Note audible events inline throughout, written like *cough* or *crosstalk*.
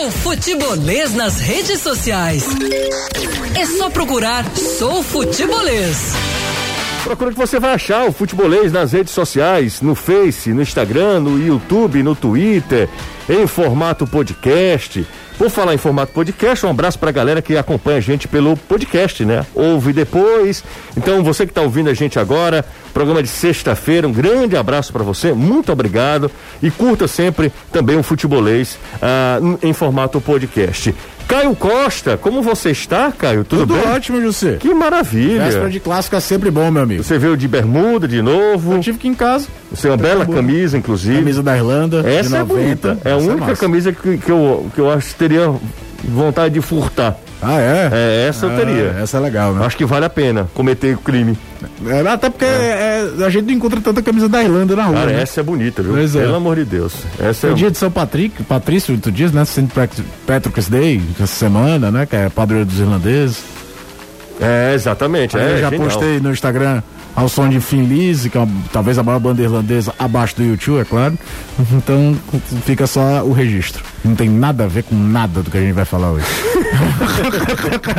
seu futebolês nas redes sociais. É só procurar Sou Futebolês. Procura que você vai achar o Futebolês nas redes sociais, no Face, no Instagram, no YouTube, no Twitter, em formato podcast. Por falar em formato podcast, um abraço pra galera que acompanha a gente pelo podcast, né? Ouve depois. Então, você que tá ouvindo a gente agora, programa de sexta-feira, um grande abraço para você, muito obrigado. E curta sempre também o futebolês ah, em formato podcast. Caio Costa, como você está, Caio? Tudo, Tudo bem? ótimo, José. Que maravilha. Véspera de clássico é sempre bom, meu amigo. Você veio de bermuda de novo. Eu tive que ir em casa. Você é uma bela camisa, inclusive. Camisa da Irlanda. Essa é 90. bonita. É a Essa única massa. camisa que, que, eu, que eu acho que teria vontade de furtar. Ah, é? É, essa eu Ah, teria. Essa é legal, né? Acho que vale a pena cometer o crime. É, até porque é, a gente não encontra tanta camisa da Irlanda na rua. Cara, né? essa é bonita, viu? Pois é. Pelo amor de Deus. Essa É é o dia de São Patrick, Patrício, tu diz, né? St. Pat- Patrick's Day, essa semana, né? Que é padroeiro dos irlandeses. É, exatamente. É, eu já genial. postei no Instagram ao som de Finn Lise, que é uma- talvez a maior banda irlandesa abaixo do YouTube, é claro. Então fica só o registro. Não tem nada a ver com nada do que a gente vai falar hoje. *laughs*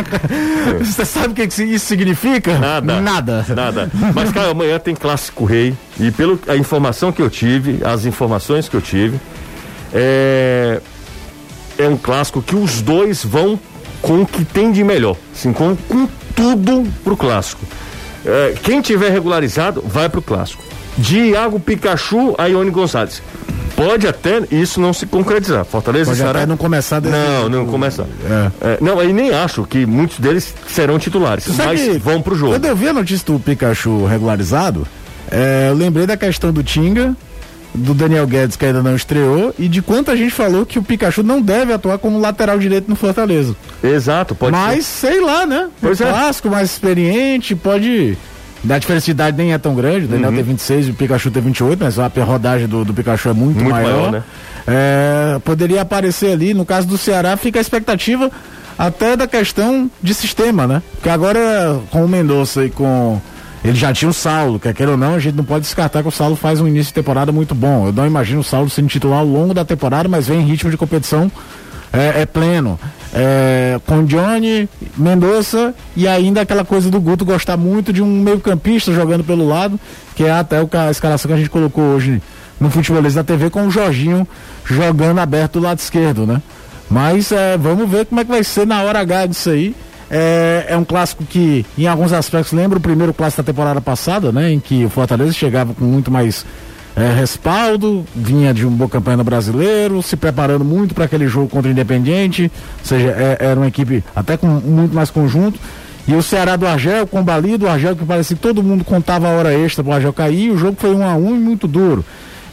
Você sabe o que isso significa? Nada. Nada. Nada. Mas, cara, amanhã tem clássico rei. E pela a informação que eu tive, as informações que eu tive, é, é um clássico que os dois vão com o que tem de melhor. Assim, com, com tudo pro clássico. É, quem tiver regularizado, vai pro clássico. De Iago Pikachu a Ione Gonçalves. Pode até isso não se concretizar. Fortaleza Pode estará... até não começar desse- Não, não começar. É. É, não, aí nem acho que muitos deles serão titulares, Sabe mas vão pro jogo. Quando eu vi a notícia do Pikachu regularizado, é, eu lembrei da questão do Tinga, do Daniel Guedes, que ainda não estreou, e de quanta gente falou que o Pikachu não deve atuar como lateral direito no Fortaleza. Exato, pode Mas, ser. sei lá, né? Pois é. clássico, mais experiente, pode. Da diferença de idade nem é tão grande, o Daniel Uhum. tem 26 e o Pikachu tem 28, mas a rodagem do, do Pikachu é muito, Muito maior. maior, né? É, poderia aparecer ali, no caso do Ceará, fica a expectativa até da questão de sistema, né? Porque agora, com o Mendonça e com. Ele já tinha o Saulo, quer queira ou não, a gente não pode descartar que o Saulo faz um início de temporada muito bom. Eu não imagino o Saulo sendo titular ao longo da temporada, mas vem em ritmo de competição é, é pleno. É, com Johnny, Mendonça e ainda aquela coisa do Guto gostar muito de um meio-campista jogando pelo lado, que é até a escalação que a gente colocou hoje no futebolês da TV com o Jorginho jogando aberto do lado esquerdo, né? Mas é, vamos ver como é que vai ser na hora H disso aí. É, é um clássico que, em alguns aspectos, lembra o primeiro clássico da temporada passada, né? Em que o Fortaleza chegava com muito mais é, respaldo, vinha de um boa campanha no brasileiro, se preparando muito para aquele jogo contra o Independiente, ou seja, é- era uma equipe até com muito mais conjunto. E o Ceará do Argel, combalido, o Argel que parecia que todo mundo contava a hora extra para o Argel cair, o jogo foi um a um e muito duro.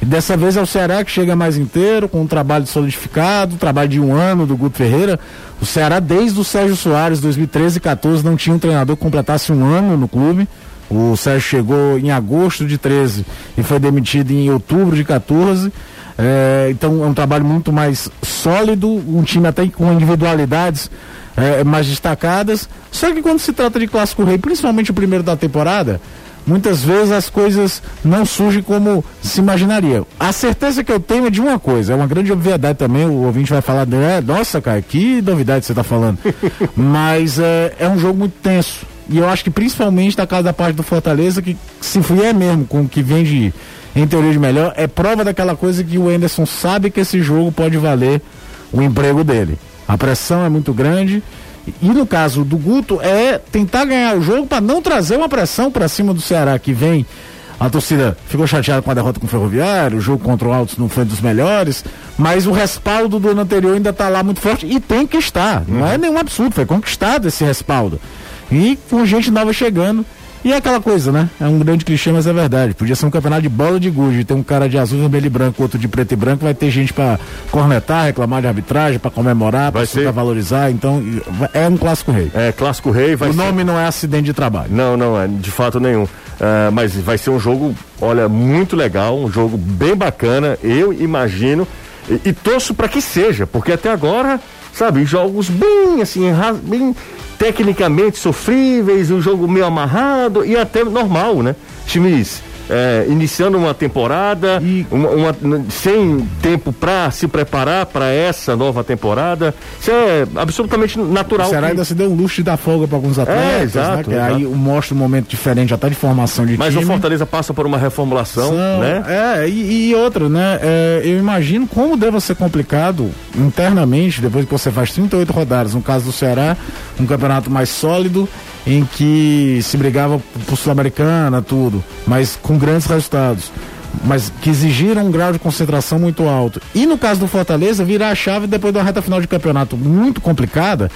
E dessa vez é o Ceará que chega mais inteiro, com um trabalho solidificado, trabalho de um ano do Guto Ferreira. O Ceará, desde o Sérgio Soares, 2013 e 14, não tinha um treinador que completasse um ano no clube. O Sérgio chegou em agosto de 13 e foi demitido em outubro de 14. É, então é um trabalho muito mais sólido, um time até com individualidades é, mais destacadas. Só que quando se trata de clássico rei, principalmente o primeiro da temporada, muitas vezes as coisas não surgem como se imaginaria. A certeza que eu tenho é de uma coisa, é uma grande obviedade também, o ouvinte vai falar, né, nossa, cara, que novidade você está falando. *laughs* Mas é, é um jogo muito tenso. E eu acho que principalmente da casa da parte do Fortaleza, que se vier mesmo com o que vem de, em teoria de melhor, é prova daquela coisa que o Anderson sabe que esse jogo pode valer o emprego dele. A pressão é muito grande. E no caso do Guto, é tentar ganhar o jogo para não trazer uma pressão para cima do Ceará, que vem. A torcida ficou chateada com a derrota com o Ferroviário, o jogo contra o Altos não foi dos melhores, mas o respaldo do ano anterior ainda está lá muito forte e tem que estar. Não é nenhum absurdo, foi conquistado esse respaldo. E com gente nova chegando. E é aquela coisa, né? É um grande clichê, mas é verdade. Podia ser um campeonato de bola de gude. Tem um cara de azul, vermelho e branco, outro de preto e branco. Vai ter gente pra cornetar, reclamar de arbitragem, pra comemorar, pra, Vai ser. valorizar. Então, é um clássico rei. É, clássico rei vai o ser. nome não é acidente de trabalho. Não, não é, de fato nenhum. É, mas vai ser um jogo, olha, muito legal, um jogo bem bacana, eu imagino, e, e torço para que seja, porque até agora, sabe, jogos bem assim, bem tecnicamente sofríveis, um jogo meio amarrado e até normal, né? Times é, iniciando uma temporada, e... uma, uma, sem tempo para se preparar para essa nova temporada. Isso é absolutamente natural. Será que... ainda se deu um luxo de dar folga para alguns atletas, é, exato, né? Que aí mostra um momento diferente até de formação de Mas time. o Fortaleza passa por uma reformulação, São, né? É, e, e outra, né? É, eu imagino como deve ser complicado internamente, depois que você faz 38 rodadas, no caso do Ceará, um campeonato mais sólido, em que se brigava por Sul-Americana, tudo, mas com grandes resultados mas que exigiram um grau de concentração muito alto. E no caso do Fortaleza, virar a chave depois de uma reta final de campeonato muito complicada,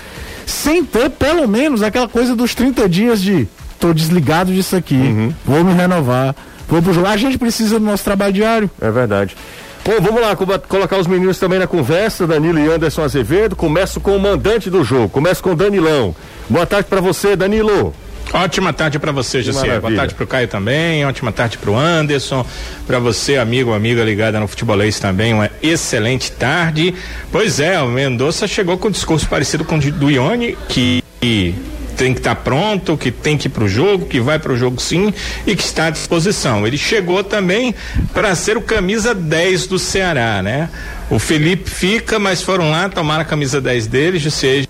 sem ter pelo menos aquela coisa dos 30 dias de tô desligado disso aqui, uhum. vou me renovar, vou pro jogo. A gente precisa do nosso trabalho diário. É verdade. Bom, vamos lá, colocar os meninos também na conversa, Danilo e Anderson Azevedo. Começo com o mandante do jogo, começo com o Danilão. Boa tarde para você, Danilo. Ótima tarde para você, José. Boa tarde para o Caio também. Ótima tarde para o Anderson. Para você, amigo, amiga ligada no futebolês também. Uma excelente tarde. Pois é, o Mendonça chegou com um discurso parecido com o do Ione, que tem que estar tá pronto, que tem que ir para o jogo, que vai para o jogo sim e que está à disposição. Ele chegou também para ser o camisa 10 do Ceará, né? O Felipe fica, mas foram lá tomar a camisa 10 dele, José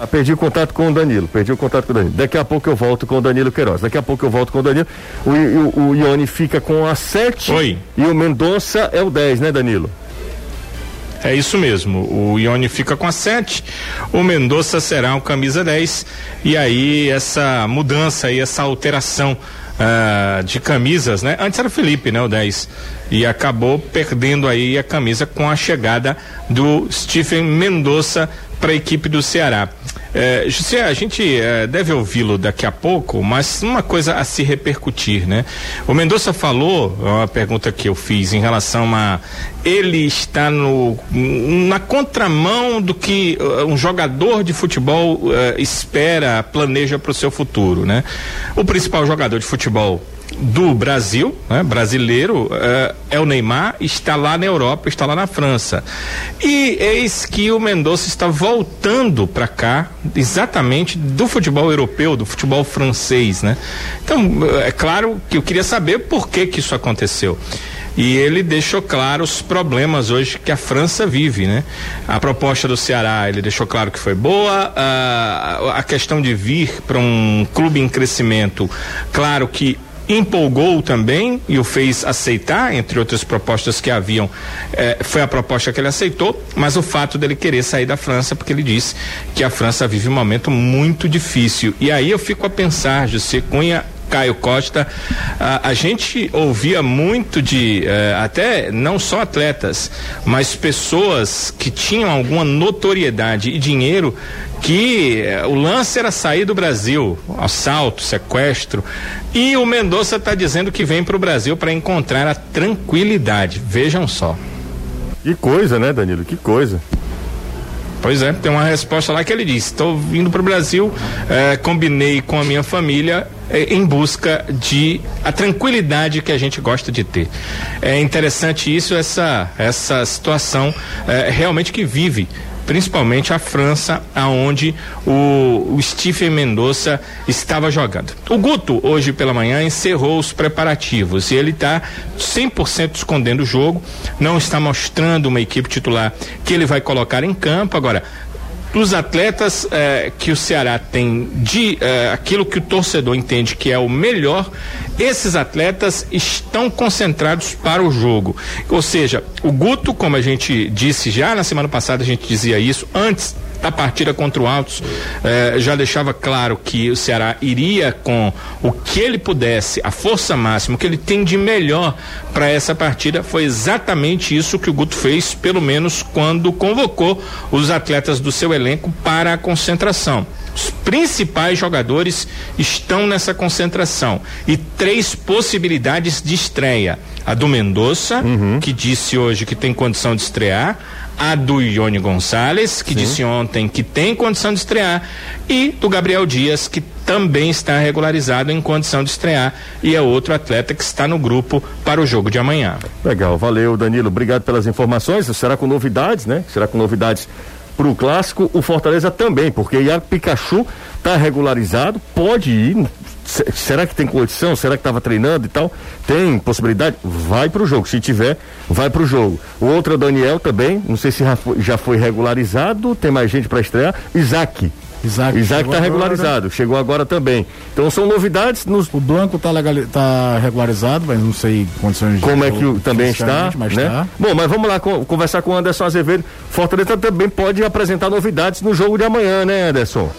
Ah, perdi o contato com o Danilo, perdi o contato com o Danilo. Daqui a pouco eu volto com o Danilo Queiroz. Daqui a pouco eu volto com o Danilo. O, o, o Ione fica com a 7 e o Mendonça é o 10, né, Danilo? É isso mesmo. O Ione fica com a 7, o Mendonça será o camisa 10. E aí, essa mudança e essa alteração uh, de camisas, né? Antes era o Felipe, né? O 10. E acabou perdendo aí a camisa com a chegada do Stephen Mendonça para a equipe do Ceará. É, José, a gente é, deve ouvi-lo daqui a pouco, mas uma coisa a se repercutir, né? O Mendonça falou, uma pergunta que eu fiz em relação a ele está no, na contramão do que uh, um jogador de futebol uh, espera, planeja para o seu futuro, né? O principal jogador de futebol do Brasil, né, brasileiro, uh, é o Neymar, está lá na Europa, está lá na França. E eis que o Mendonça está voltando para cá, exatamente do futebol europeu, do futebol francês, né? Então, é claro que eu queria saber por que que isso aconteceu. E ele deixou claro os problemas hoje que a França vive, né? A proposta do Ceará, ele deixou claro que foi boa, a, a questão de vir para um clube em crescimento, claro que empolgou também e o fez aceitar, entre outras propostas que haviam, eh, foi a proposta que ele aceitou, mas o fato dele querer sair da França, porque ele disse que a França vive um momento muito difícil. E aí eu fico a pensar, José Cunha, Caio Costa, a, a gente ouvia muito de eh, até não só atletas, mas pessoas que tinham alguma notoriedade e dinheiro que eh, o lance era sair do Brasil, assalto, sequestro, e o Mendonça está dizendo que vem para o Brasil para encontrar a tranquilidade. Vejam só. Que coisa, né, Danilo? Que coisa. Pois é, tem uma resposta lá que ele disse: estou vindo para o Brasil, eh, combinei com a minha família eh, em busca de a tranquilidade que a gente gosta de ter. É interessante isso, essa essa situação eh, realmente que vive principalmente a França, aonde o, o Stephen Mendonça estava jogando. O Guto, hoje pela manhã, encerrou os preparativos e ele está 100% escondendo o jogo, não está mostrando uma equipe titular que ele vai colocar em campo. Agora, dos atletas eh, que o Ceará tem de eh, aquilo que o torcedor entende que é o melhor, esses atletas estão concentrados para o jogo. Ou seja, o Guto, como a gente disse já na semana passada, a gente dizia isso antes da partida contra o Altos eh, já deixava claro que o Ceará iria com o que ele pudesse, a força máxima, o que ele tem de melhor para essa partida. Foi exatamente isso que o Guto fez, pelo menos quando convocou os atletas do seu elenco para a concentração. Os principais jogadores estão nessa concentração e três possibilidades de estreia: a do Mendonça, uhum. que disse hoje que tem condição de estrear, a do Ione Gonçalves, que Sim. disse ontem que tem condição de estrear, e do Gabriel Dias, que também está regularizado em condição de estrear e é outro atleta que está no grupo para o jogo de amanhã. Legal, valeu Danilo, obrigado pelas informações. Será com novidades, né? Será com novidades para o clássico, o Fortaleza também, porque Iago Pikachu está regularizado, pode ir, será que tem condição? Será que estava treinando e tal? Tem possibilidade? Vai para o jogo. Se tiver, vai para o jogo. O outro é o Daniel também. Não sei se já foi, regularizado. Tem mais gente para estrear. Isaac. Isaac, Isaac está regularizado, chegou agora também. Então são novidades. Nos... O Blanco está tá regularizado, mas não sei condições Como é que o, também está, mas né? Tá. Bom, mas vamos lá com, conversar com o Anderson Azevedo. Fortaleza também pode apresentar novidades no jogo de amanhã, né, Anderson?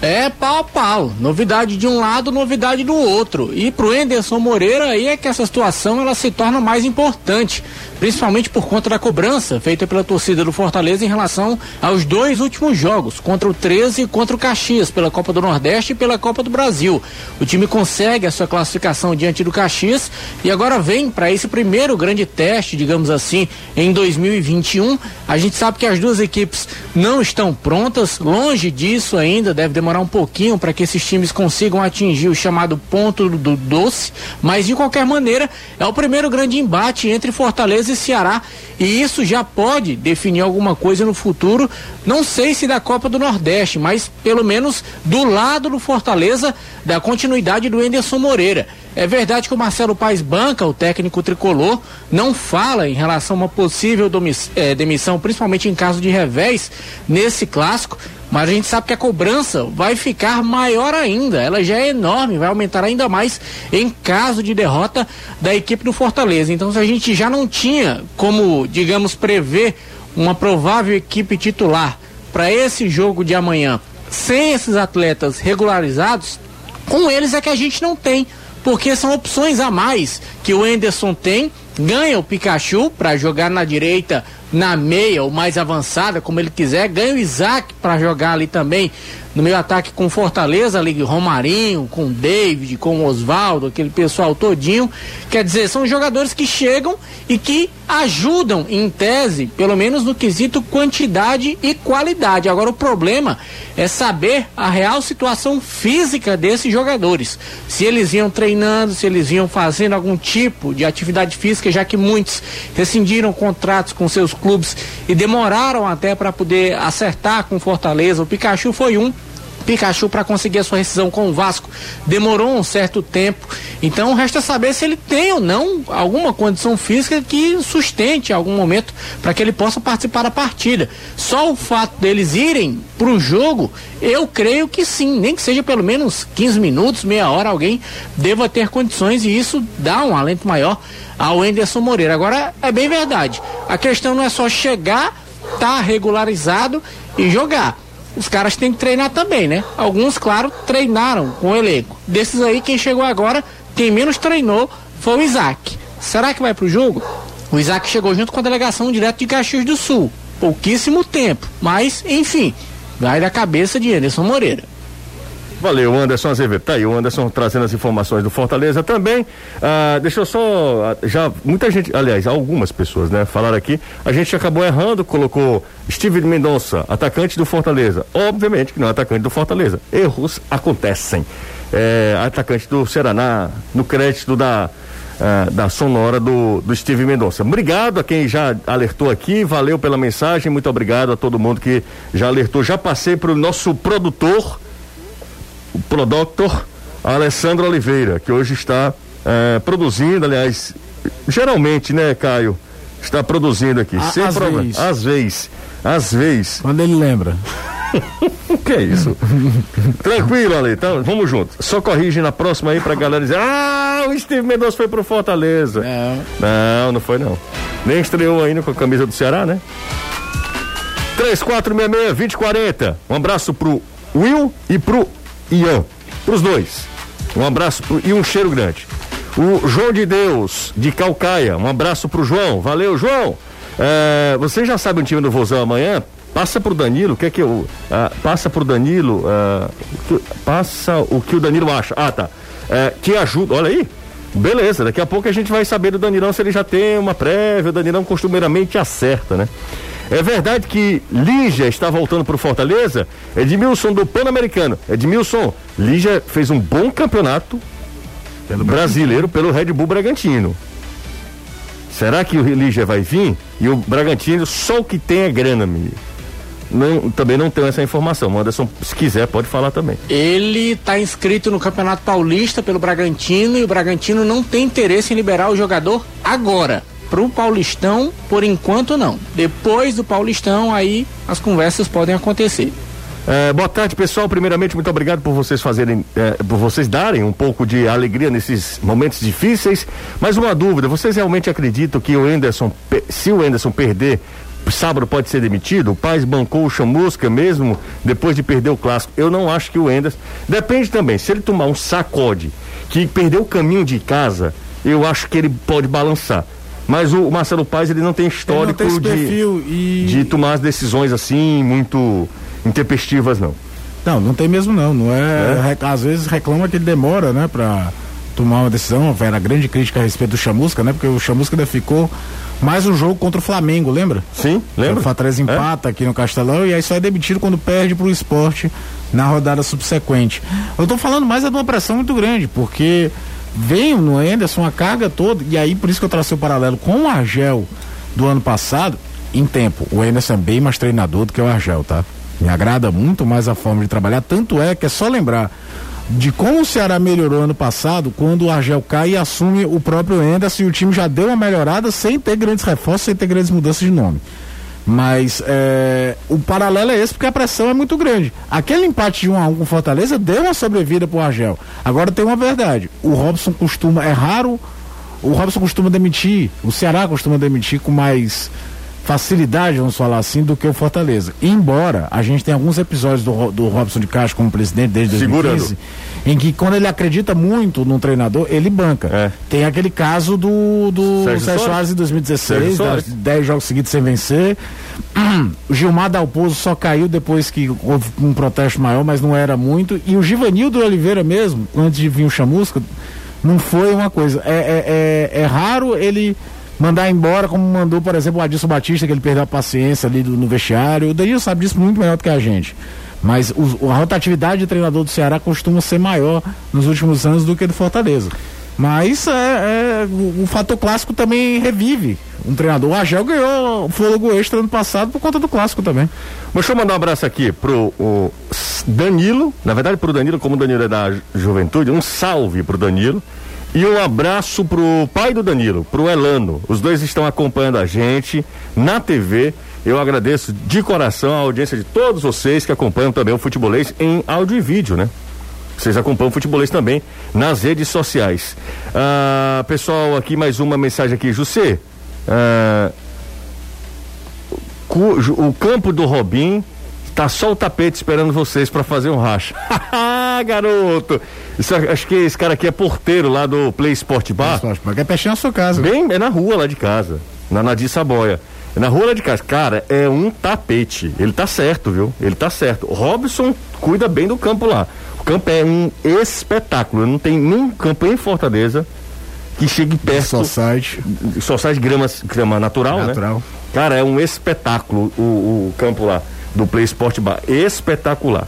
É pau a pau. Novidade de um lado, novidade do outro. E pro Enderson Moreira aí é que essa situação ela se torna mais importante principalmente por conta da cobrança feita pela torcida do Fortaleza em relação aos dois últimos jogos, contra o 13 e contra o Caxias, pela Copa do Nordeste e pela Copa do Brasil. O time consegue a sua classificação diante do Caxias e agora vem para esse primeiro grande teste, digamos assim, em 2021. A gente sabe que as duas equipes não estão prontas, longe disso ainda, deve demorar um pouquinho para que esses times consigam atingir o chamado ponto do doce, mas de qualquer maneira é o primeiro grande embate entre Fortaleza Fortaleza e Ceará. E isso já pode definir alguma coisa no futuro, não sei se da Copa do Nordeste, mas pelo menos do lado do Fortaleza, da continuidade do Enderson Moreira. É verdade que o Marcelo Paes Banca, o técnico tricolor, não fala em relação a uma possível é, demissão, principalmente em caso de revés, nesse clássico. Mas a gente sabe que a cobrança vai ficar maior ainda. Ela já é enorme, vai aumentar ainda mais em caso de derrota da equipe do Fortaleza. Então, se a gente já não tinha como, digamos, prever uma provável equipe titular para esse jogo de amanhã, sem esses atletas regularizados, com eles é que a gente não tem, porque são opções a mais que o Enderson tem. Ganha o Pikachu para jogar na direita na meia ou mais avançada, como ele quiser. Ganha o Isaac para jogar ali também no meio ataque com Fortaleza, ali Romarinho, com David, com Oswaldo, aquele pessoal todinho. Quer dizer, são jogadores que chegam e que ajudam, em tese, pelo menos no quesito quantidade e qualidade. Agora, o problema é saber a real situação física desses jogadores. Se eles iam treinando, se eles iam fazendo algum tipo de atividade física, já que muitos rescindiram contratos com seus clubes e demoraram até para poder acertar com Fortaleza. O Pikachu foi um Pikachu para conseguir a sua rescisão com o Vasco demorou um certo tempo. Então resta saber se ele tem ou não alguma condição física que sustente algum momento para que ele possa participar da partida. Só o fato deles irem para o jogo, eu creio que sim, nem que seja pelo menos 15 minutos, meia hora, alguém deva ter condições e isso dá um alento maior ao Enderson Moreira. Agora é bem verdade. A questão não é só chegar, tá regularizado e jogar os caras têm que treinar também, né? Alguns, claro, treinaram com o elenco. Desses aí, quem chegou agora, quem menos treinou foi o Isaac. Será que vai pro jogo? O Isaac chegou junto com a delegação direto de Caxias do Sul. Pouquíssimo tempo, mas, enfim, vai da cabeça de Anderson Moreira. Valeu, Anderson Azevedo. Tá aí, o Anderson trazendo as informações do Fortaleza também. Ah, deixa eu só. Ah, já, muita gente, aliás, algumas pessoas, né, falaram aqui. A gente acabou errando, colocou Steve Mendonça, atacante do Fortaleza. Obviamente que não é atacante do Fortaleza. Erros acontecem. É, atacante do Ceará, no crédito da. Uh, da sonora do, do Steve Mendonça. Obrigado a quem já alertou aqui, valeu pela mensagem, muito obrigado a todo mundo que já alertou. Já passei para o nosso produtor, o Prodoctor Alessandro Oliveira, que hoje está é, produzindo, aliás, geralmente, né, Caio? Está produzindo aqui. A, sem às problema. Vezes. Às vezes. Às vezes. Quando ele lembra. *laughs* que é isso? Tranquilo, Ale, então vamos junto. Só corrige na próxima aí pra galera dizer: Ah, o Steve Mendonça foi pro Fortaleza. Não. Não, não foi não. Nem estreou ainda com a camisa do Ceará, né? 3466-2040. Um abraço pro Will e pro Ian. Pros dois. Um abraço pro, e um cheiro grande. O João de Deus, de Calcaia. Um abraço pro João. Valeu, João. É, você já sabe o time do Vozão amanhã? Passa pro Danilo, o que é que eu. Uh, passa pro Danilo. Uh, que, passa o que o Danilo acha. Ah, tá. Uh, que ajuda. Olha aí. Beleza, daqui a pouco a gente vai saber do Danilão se ele já tem uma prévia. O Danilão costumeiramente acerta, né? É verdade que Lígia está voltando para o Fortaleza? Edmilson do Pan-Americano. Edmilson, Lígia fez um bom campeonato pelo brasileiro pelo Red Bull Bragantino. Será que o Lígia vai vir? E o Bragantino, só o que tem é grana, menino. não, também não tenho essa informação. O Anderson, se quiser, pode falar também. Ele está inscrito no Campeonato Paulista pelo Bragantino e o Bragantino não tem interesse em liberar o jogador agora. Para o Paulistão, por enquanto não. Depois do Paulistão, aí as conversas podem acontecer. É, boa tarde, pessoal. Primeiramente, muito obrigado por vocês fazerem, é, por vocês darem um pouco de alegria nesses momentos difíceis. Mas uma dúvida: vocês realmente acreditam que o Enderson, se o Enderson perder, sábado pode ser demitido? O Paz bancou o Chamusca mesmo depois de perder o clássico. Eu não acho que o Enderson. Depende também. Se ele tomar um sacode que perdeu o caminho de casa, eu acho que ele pode balançar. Mas o Marcelo Paz ele não tem histórico não tem de, e... de tomar as decisões assim muito intempestivas, não. Não, não tem mesmo não. Não é, é? Às vezes reclama que ele demora, né, para tomar uma decisão. Era grande crítica a respeito do Chamusca, né? Porque o Chamusca ainda ficou mais um jogo contra o Flamengo, lembra? Sim, lembra. O Fatrez empata é? aqui no Castelão e aí só é demitido quando perde pro esporte na rodada subsequente. Eu tô falando mais é de uma pressão muito grande, porque vem no Enderson a carga toda, e aí por isso que eu tracei o paralelo com o Argel do ano passado, em tempo. O Enderson é bem mais treinador do que o Argel, tá? Me agrada muito mais a forma de trabalhar, tanto é que é só lembrar de como o Ceará melhorou ano passado, quando o Argel cai e assume o próprio Enderson e o time já deu uma melhorada sem ter grandes reforços, sem ter grandes mudanças de nome. Mas é, o paralelo é esse porque a pressão é muito grande. Aquele empate de 1 um a 1 um com Fortaleza deu uma sobrevida pro Argel. Agora tem uma verdade. O Robson costuma, é raro, o Robson costuma demitir, o Ceará costuma demitir com mais facilidade, vamos falar assim, do que o Fortaleza. Embora a gente tenha alguns episódios do, do Robson de Castro como presidente desde 2015, Segurando. em que quando ele acredita muito num treinador, ele banca. É. Tem aquele caso do, do Sérgio, Sérgio Soares em 2016, 10 jogos seguidos sem vencer. *clears throat* O Gilmar Dalpozo só caiu depois que houve um protesto maior, mas não era muito. E o Givanildo Oliveira mesmo, antes de vir o Chamusca, não foi uma coisa. É, é, é, é raro ele mandar embora, como mandou, por exemplo, o Adilson Batista, que ele perdeu a paciência ali do, no vestiário. O Danilo sabe disso muito melhor do que a gente. Mas o, a rotatividade de treinador do Ceará costuma ser maior nos últimos anos do que do Fortaleza. Mas é, é o, o, fator clássico também revive. Um treinador, o Agel ganhou o fôlego extra ano passado por conta do clássico também. Deixa eu mandar um abraço aqui pro Danilo, na verdade pro Danilo, como o Danilo é da juventude, um salve pro Danilo. E um abraço pro pai do Danilo, pro Elano. Os dois estão acompanhando a gente na TV. Eu agradeço de coração a audiência de todos vocês que acompanham também o futebolês em áudio e vídeo, né? Vocês acompanham o futebolês também nas redes sociais. Ah, pessoal, aqui mais uma mensagem aqui. José, ah, o campo do Robin Tá só o tapete esperando vocês para fazer um racha. *laughs* garoto! Isso, acho que esse cara aqui é porteiro lá do Play Sport Bar. Sport Bar, é pertinho da sua casa. Bem, é na rua lá de casa. Na Nadir Saboia. É na rua lá de casa. Cara, é um tapete. Ele tá certo, viu? Ele tá certo. Robson cuida bem do campo lá. O campo é um espetáculo. Não tem nenhum campo em Fortaleza que chegue perto. Só site. Só site grama, grama natural, natural, né? Cara, é um espetáculo o, o campo lá do Play Sport Bar. Espetacular.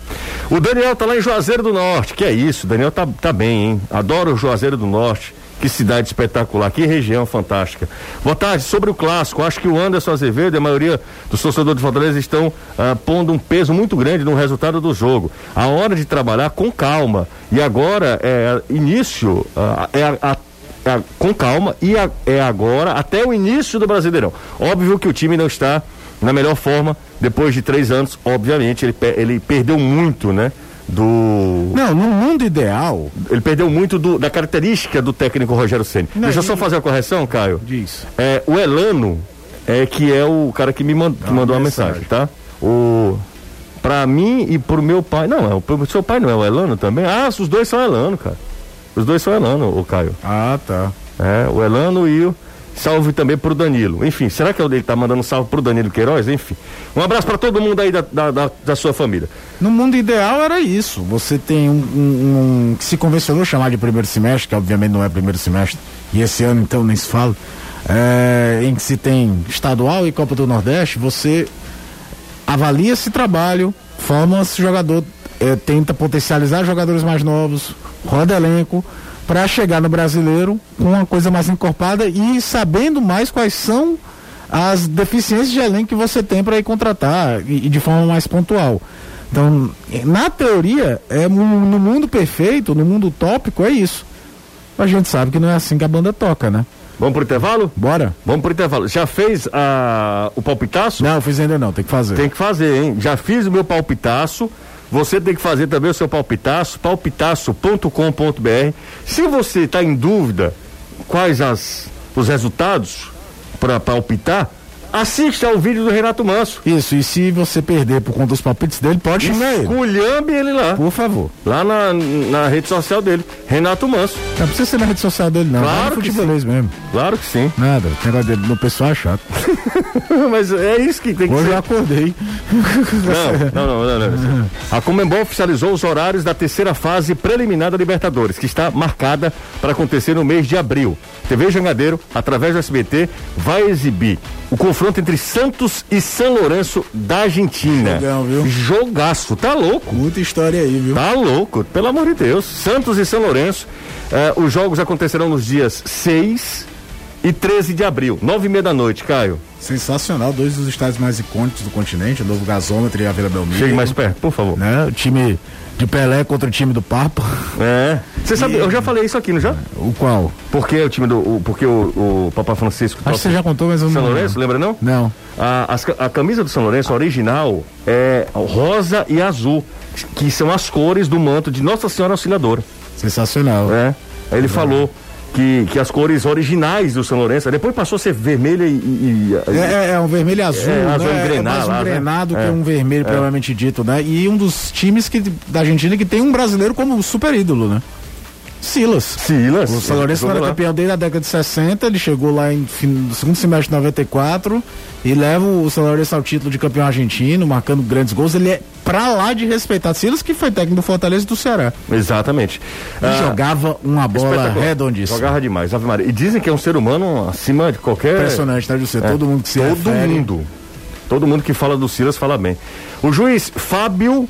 O Daniel tá lá em Juazeiro do Norte. Que é isso, Daniel tá, tá bem, hein? Adoro o Juazeiro do Norte. Que cidade espetacular, que região fantástica. Boa tarde, sobre o clássico, acho que o Anderson Azevedo e a maioria dos torcedores de Fortaleza estão ah, pondo um peso muito grande no resultado do jogo. A hora de trabalhar com calma. E agora é início, ah, é a, a é, com calma e a, é agora até o início do Brasileirão. Óbvio que o time não está na melhor forma, depois de três anos, obviamente, ele, ele perdeu muito, né? Do. Não, no mundo ideal. Ele perdeu muito do, da característica do técnico Rogério Ceni. Deixa eu só fazer a correção, Caio. Diz. É, o Elano é que é o cara que me mand, que mandou a mensagem, tá? O. Pra mim e pro meu pai. Não, é, o seu pai não é o Elano também? Ah, os dois são Elano, cara. Os dois são Elano, o Caio. Ah, tá. É, o Elano e o. Salve também pro Danilo. Enfim, será que é que tá mandando salve pro Danilo Queiroz? Enfim. Um abraço para todo mundo aí da, da, da, da, sua família. No mundo ideal era isso. Você tem um, um, um, que se convencionou chamar de primeiro semestre, que obviamente não é primeiro semestre, e esse ano então nem se fala, é, em que se tem estadual e Copa do Nordeste, você avalia esse trabalho, forma esse jogador, é, tenta potencializar jogadores mais novos, roda elenco para chegar no brasileiro com uma coisa mais encorpada e sabendo mais quais são as deficiências de elenco que você tem para ir contratar e, e, de forma mais pontual. Então, na teoria, é no mundo perfeito, no mundo utópico, é isso. A gente sabe que não é assim que a banda toca, né? Vamos pro intervalo? Bora. Vamos pro intervalo. Já fez a, o palpitaço? Não, fiz ainda não, tem que fazer. Tem que fazer, hein? Já fiz o meu palpitaço. Você tem que fazer também o seu palpitaço, palpitaço.com.br. Se você está em dúvida quais as, os resultados para palpitar, Assista ao vídeo do Renato Manso. Isso, e se você perder por conta dos palpites dele, pode xingar ele. Esculhambe ele lá. Por favor. Lá na, na rede social dele, Renato Manso. Não precisa ser na rede social dele, não. Claro que sim. mesmo. Claro que sim. Nada, o negócio dele no pessoal é chato. *laughs* Mas é isso que tem que Hoje ser. eu acordei. Não, não, não, não, não. *laughs* A Comembol oficializou os horários da terceira fase preliminar da Libertadores, que está marcada para acontecer no mês de abril. TV Jangadeiro, através do SBT, vai exibir o confronto entre Santos e São Lourenço da Argentina. Jogão, viu? Jogaço, tá louco. Muita história aí, viu? Tá louco, pelo amor de Deus. Santos e São Lourenço. eh, os jogos acontecerão nos dias 6 e 13 de abril, nove e meia da noite, Caio. Sensacional, dois dos estádios mais icônicos do continente, o novo gasômetro e a Vila Belmiro. Chegue mais perto, por favor. Né? O time de Pelé contra o time do Papa. É. Você sabe, eu já falei isso aqui, não já? O qual? Porque o time do. O, porque o, o Papa Francisco. Acho que você já contou, mas eu não São. Lourenço, lembra não? Não. A, ca- a camisa do São Lourenço original é rosa e azul, que são as cores do manto de Nossa Senhora Auxiliadora. Sensacional. É. Aí ele falou que, que as cores originais do São Lourenço, depois passou a ser vermelha e. e- e- É, é, é um vermelho e azul, É, azul né? engrenar é mais um lá, né? que É. um vermelho, provavelmente dito, né? E um dos times que, da Argentina que tem um brasileiro como super ídolo, né? Silas. Silas. O São Lourenço era campeão desde a década de 60, ele chegou lá em fin- no segundo semestre de 94 e leva o São Lourenço ao título de campeão argentino, marcando grandes gols. Ele é pra lá de respeitar. Silas, que foi técnico do Fortaleza e do Ceará. Exatamente. E Ah, jogava uma bola redondíssima. Jogava demais, Ave Maria. E dizem que é um ser humano acima de qualquer. Impressionante, né, José? Todo mundo que se Todo refere. mundo. Todo mundo que fala do Silas fala bem. O juiz Fábio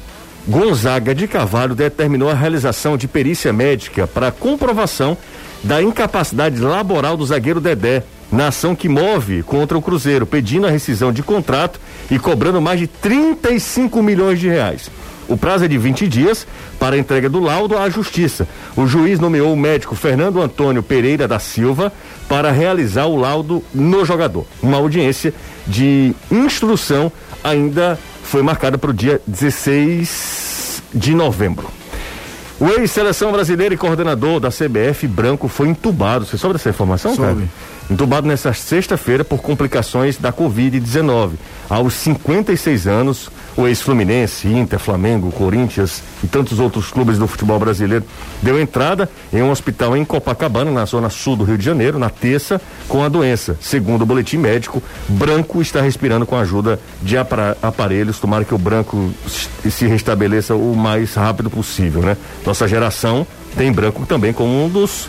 Gonzaga de Carvalho determinou a realização de perícia médica para comprovação da incapacidade laboral do zagueiro Dedé na ação que move contra o Cruzeiro, pedindo a rescisão de contrato e cobrando mais de 35 milhões de reais. O prazo é de 20 dias para a entrega do laudo à Justiça. O juiz nomeou o médico Fernando Antônio Pereira da Silva para realizar o laudo no jogador. Uma audiência de instrução ainda foi marcada para o dia 16 de novembro. O ex-seleção brasileira e coordenador da CBF, Branco, foi entubado. Você soube dessa informação, cara? Entubado nesta sexta-feira por complicações da Covid-19. Aos 56 anos, o ex-Fluminense, Inter, Flamengo, Corinthians e tantos outros clubes do futebol brasileiro deu entrada em um hospital em Copacabana, na zona sul do Rio de Janeiro, na terça, com a doença. Segundo o boletim médico, Branco está respirando com a ajuda de aparelhos. Tomara que o Branco se restabeleça o mais rápido possível, né? Nossa geração tem Branco também como um dos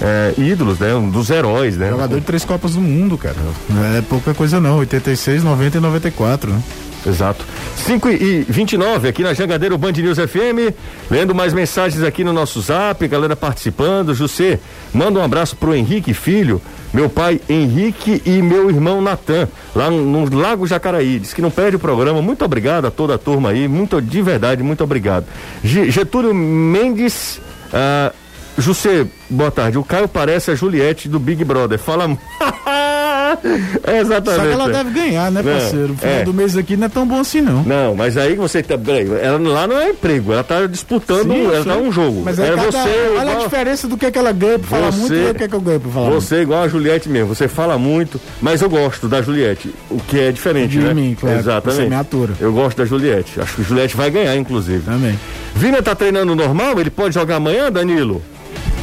é, ídolos, né? Um dos heróis, né? Jogador de três Copas do Mundo, cara. Não é pouca coisa não. 86, 90 e 94, né? Exato. 5 e 29 aqui na Jangadeiro Band News FM. Lendo mais mensagens aqui no nosso zap, galera participando. José, manda um abraço pro Henrique Filho, meu pai Henrique e meu irmão Natan, lá no, Lago Jacaraí. Diz que não perde o programa. Muito obrigado a toda a turma aí. Muito de verdade, muito obrigado. Ge- Getúlio Mendes. Ah, José, boa tarde. O Caio parece a Juliette do Big Brother. Fala. *laughs* é exatamente. Só que ela deve ganhar, né, Não, parceiro? O final é. do mês aqui não é tão bom assim, não. Não, mas aí você tá. Peraí, ela lá não é emprego, ela tá disputando, Sim, ela sim. tá um jogo. Mas aí é cada- você. olha a igual- diferença do que, é que ela ganha pra falar Você- muito e o que, é que eu ganho pra falar muito. Você é igual a Juliette mesmo, você fala muito, mas eu gosto da Juliette, o que é diferente, De né? mim, claro, Exatamente. você me atura. Eu gosto da Juliette, acho que a Juliette vai ganhar, inclusive. Também. Vina tá treinando normal? Ele pode jogar amanhã, Danilo?